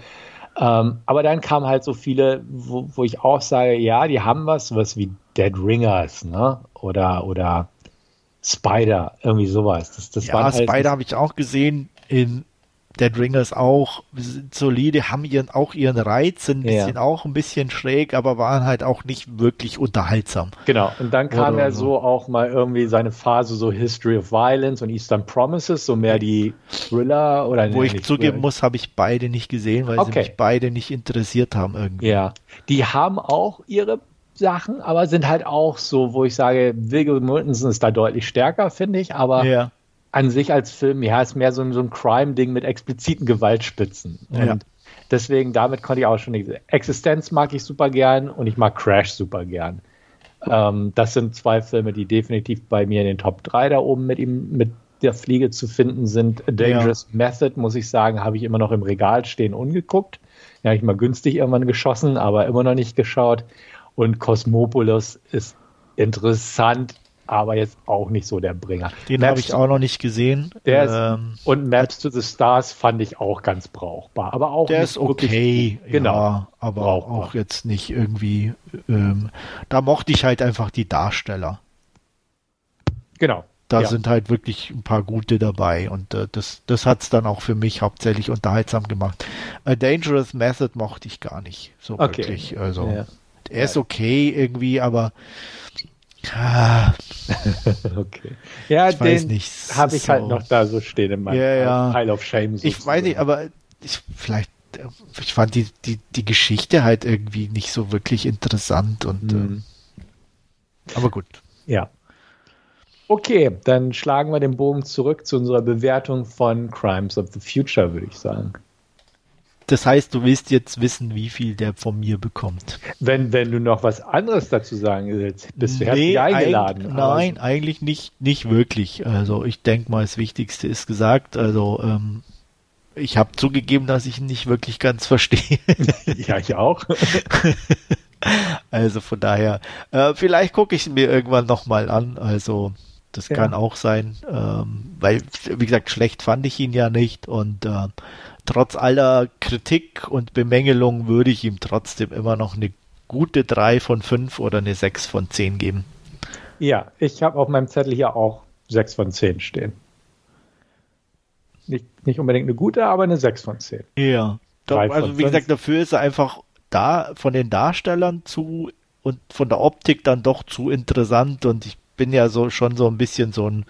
Ähm, aber dann kamen halt so viele, wo, wo ich auch sage, ja, die haben was, was wie Dead Ringers, ne? Oder, oder Spider, irgendwie sowas. Das, das ja, halt Spider habe ich auch gesehen in Dead Ringers auch solide, haben ihren, auch ihren Reiz, ein bisschen ja. auch ein bisschen schräg, aber waren halt auch nicht wirklich unterhaltsam. Genau, und dann kam oder, ja so auch mal irgendwie seine Phase so History of Violence und Eastern Promises, so mehr die Thriller oder Wo ich zugeben muss, habe ich beide nicht gesehen, weil okay. sie mich beide nicht interessiert haben irgendwie. Ja, die haben auch ihre Sachen, aber sind halt auch so, wo ich sage, Viggo Mortensen ist da deutlich stärker, finde ich, aber Ja. An sich als Film, ja, ist mehr so, ein- so ein Crime-Ding mit expliziten Gewaltspitzen. Und Ja. deswegen, damit konnte ich auch schon nicht. Existenz mag ich super gern und ich mag Crash super gern. Ähm, das sind zwei Filme, die definitiv bei mir in den Top 3 da oben mit ihm, mit der Fliege zu finden sind. A Dangerous Method, muss ich sagen, habe ich immer noch im Regal stehen ungeguckt. Den habe ich mal günstig irgendwann geschossen, aber immer noch nicht geschaut. Und Cosmopolis ist interessant, aber jetzt auch nicht so der Bringer. Den habe ich auch noch nicht gesehen. Der ist, ähm, und Maps to the Stars fand ich auch ganz brauchbar. Aber auch der ist okay, wirklich- Genau. ja, aber Brauchbar. auch jetzt nicht irgendwie. Ähm, da mochte ich halt einfach die Darsteller. Genau. Da ja. sind halt wirklich ein paar gute dabei und äh, das, das hat's dann auch für mich hauptsächlich unterhaltsam gemacht. A Dangerous Method mochte ich gar nicht so Okay. wirklich. Also Ja. er ist okay irgendwie, aber ah, [LAUGHS] okay. Ja, ich den habe ich so. halt noch da so stehen in meinem Ja, ja. Pile of Shame. Ich sozusagen. weiß nicht, aber ich vielleicht äh, ich fand die, die, die Geschichte halt irgendwie nicht so wirklich interessant und Mhm. äh, aber gut. Ja. Okay, dann schlagen wir den Bogen zurück zu unserer Bewertung von Crimes of the Future, würde ich sagen. Das heißt, du willst jetzt wissen, wie viel der von mir bekommt. Wenn, wenn du noch was anderes dazu sagen willst, bist du herzlich eingeladen. eig- nein, eigentlich nicht, nicht wirklich. Also ich denke mal, das Wichtigste ist gesagt. Also ähm, ich habe zugegeben, dass ich ihn nicht wirklich ganz verstehe. [LAUGHS] Ja, ich auch. [LAUGHS] also von daher, äh, vielleicht gucke ich ihn mir irgendwann nochmal an. Also das Ja. kann auch sein, ähm, weil, wie gesagt, schlecht fand ich ihn ja nicht und äh, trotz aller Kritik und Bemängelung würde ich ihm trotzdem immer noch eine gute 3 von 5 oder eine 6 von 10 geben. Ja, ich habe auf meinem Zettel hier auch 6 von 10 stehen. Nicht, nicht unbedingt eine gute, aber eine 6 von 10. Ja. Von also wie fünf. gesagt, dafür ist er einfach da von den Darstellern zu und von der Optik dann doch zu interessant und ich bin ja so schon so ein bisschen so ein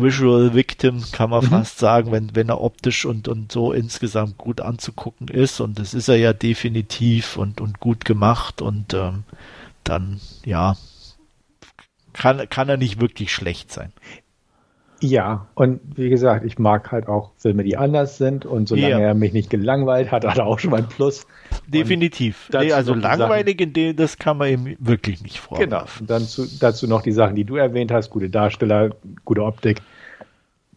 Visual Victim, kann man Mhm. fast sagen, wenn, wenn er optisch und, und so insgesamt gut anzugucken ist und das ist er ja definitiv und, und gut gemacht und ähm, dann, ja, kann, kann er nicht wirklich schlecht sein. Ja, und wie gesagt, ich mag halt auch Filme, die anders sind und solange Ja. er mich nicht gelangweilt hat, hat er auch schon mal ein Plus. Definitiv. Nee, also Sachen- langweilig in dem, das kann man ihm wirklich nicht Genau. vorwerfen. Und dann zu, dazu noch die Sachen, die du erwähnt hast, gute Darsteller, gute Optik.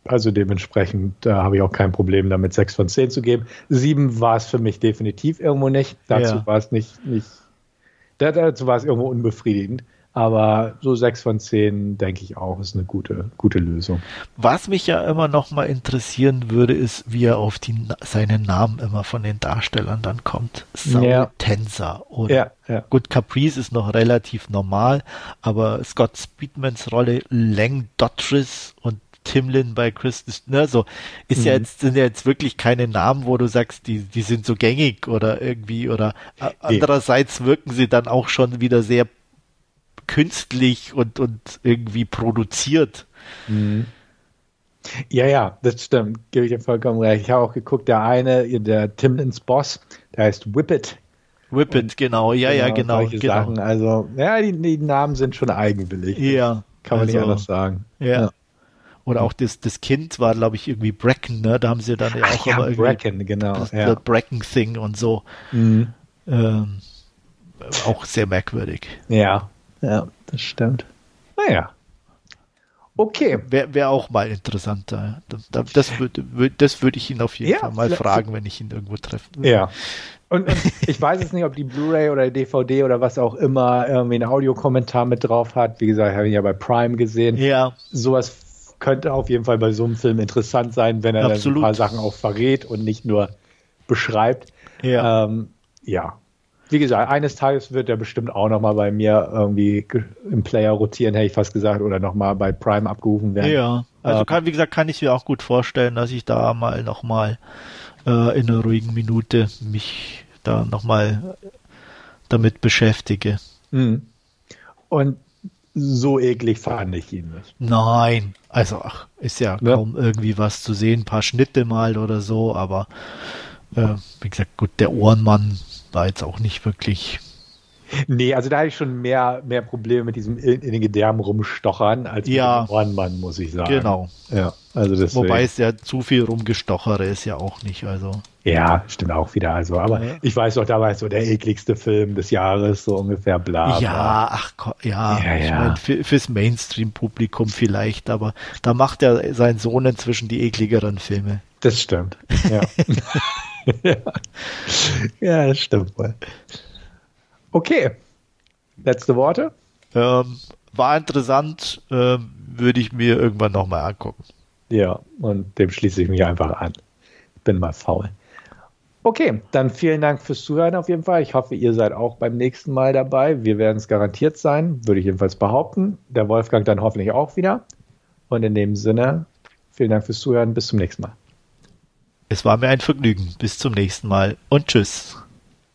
Also dementsprechend da habe ich auch kein Problem damit, 6 von 10 zu geben. 7 war es für mich definitiv irgendwo nicht. Dazu Ja. war es nicht, nicht da- dazu war es irgendwo unbefriedigend. Aber so 6 von 10, denke ich auch, ist eine gute, gute Lösung. Was mich ja immer noch mal interessieren würde, ist, wie er auf die, seinen Namen immer von den Darstellern dann kommt. Saul Ja. Tenser oder Ja, ja. Gut, Caprice ist noch relativ normal, aber Scott Speedmans Rolle, Lang Dottris und Tim Lin bei Christus, ne, so, ist ja Mhm. jetzt, sind ja jetzt wirklich keine Namen, wo du sagst, die, die sind so gängig oder irgendwie, oder Nee. andererseits wirken sie dann auch schon wieder sehr künstlich und, und irgendwie produziert. Ja, ja, das stimmt. Gebe ich dir vollkommen recht. Ich habe auch geguckt, der eine, der Timlins Boss, der heißt Whippet. Whippet, genau, ja, ja, genau, solche genau. Sachen. Also, ja, die, die Namen sind schon eigenwillig. Ja. Kann man nicht also, anders sagen. Ja. Oder auch das, das Kind war, glaube ich, irgendwie Bracken, ne? Da haben sie dann ja Ach auch ja, immer irgendwie Bracken, genau. das, Ja. das Bracken-Thing und so. Mhm. Ähm, auch sehr merkwürdig. ja, ja, das stimmt. Naja. Okay. Wäre wär auch mal interessant. Da. Das, das würde würd, das würd ich ihn auf jeden Ja, Fall mal fragen, wenn ich ihn irgendwo treffen würde. Ja. Und, und ich weiß jetzt nicht, ob die Blu-ray oder DVD oder was auch immer irgendwie einen Audiokommentar mit drauf hat. Wie gesagt, habe ich ja bei Prime gesehen. Ja, Sowas könnte auf jeden Fall bei so einem Film interessant sein, wenn er ein paar Sachen auch verrät und nicht nur beschreibt. ja. Ähm, ja. Wie gesagt, eines Tages wird er bestimmt auch noch mal bei mir irgendwie ge- im Player rotieren, hätte ich fast gesagt, oder noch mal bei Prime abgerufen werden. ja. Also Ähm, kann, wie gesagt, kann ich mir auch gut vorstellen, dass ich da mal nochmal äh, in einer ruhigen Minute mich da nochmal damit beschäftige. Mhm. Und so eklig fand ich ihn nicht. Nein, also ach, ist ja Ja. kaum irgendwie was zu sehen, ein paar Schnitte mal oder so, aber äh, wie gesagt, gut, der Ohrenmann war jetzt auch nicht wirklich Nee, also da hatte ich schon mehr, mehr Probleme mit diesem in, in den Gedärmen rumstochern als ja, mit dem Ohrenmann, muss ich sagen. Genau. Ja, also deswegen. Wobei es ja zu viel rumgestochere ist ja auch nicht, also. Ja, stimmt auch wieder. Also, aber ja. ich weiß doch, da war es so der ekligste Film des Jahres, so ungefähr bla. bla. Ja, ach ja, ja, ja. ich meine, für, fürs Mainstream-Publikum vielleicht, aber da macht ja sein Sohn inzwischen die ekligeren Filme. Das stimmt. Ja. ja. [LAUGHS] [LAUGHS] ja, das stimmt wohl. Okay. Letzte Worte? Ähm, war interessant, ähm, würde ich mir irgendwann nochmal angucken. Ja, und dem schließe ich mich einfach an. Ich bin mal faul. Okay, dann vielen Dank fürs Zuhören auf jeden Fall. Ich hoffe, ihr seid auch beim nächsten Mal dabei. Wir werden es garantiert sein, würde ich jedenfalls behaupten. Der Wolfgang dann hoffentlich auch wieder. Und in dem Sinne, vielen Dank fürs Zuhören. Bis zum nächsten Mal. Es war mir ein Vergnügen. Bis zum nächsten Mal und tschüss.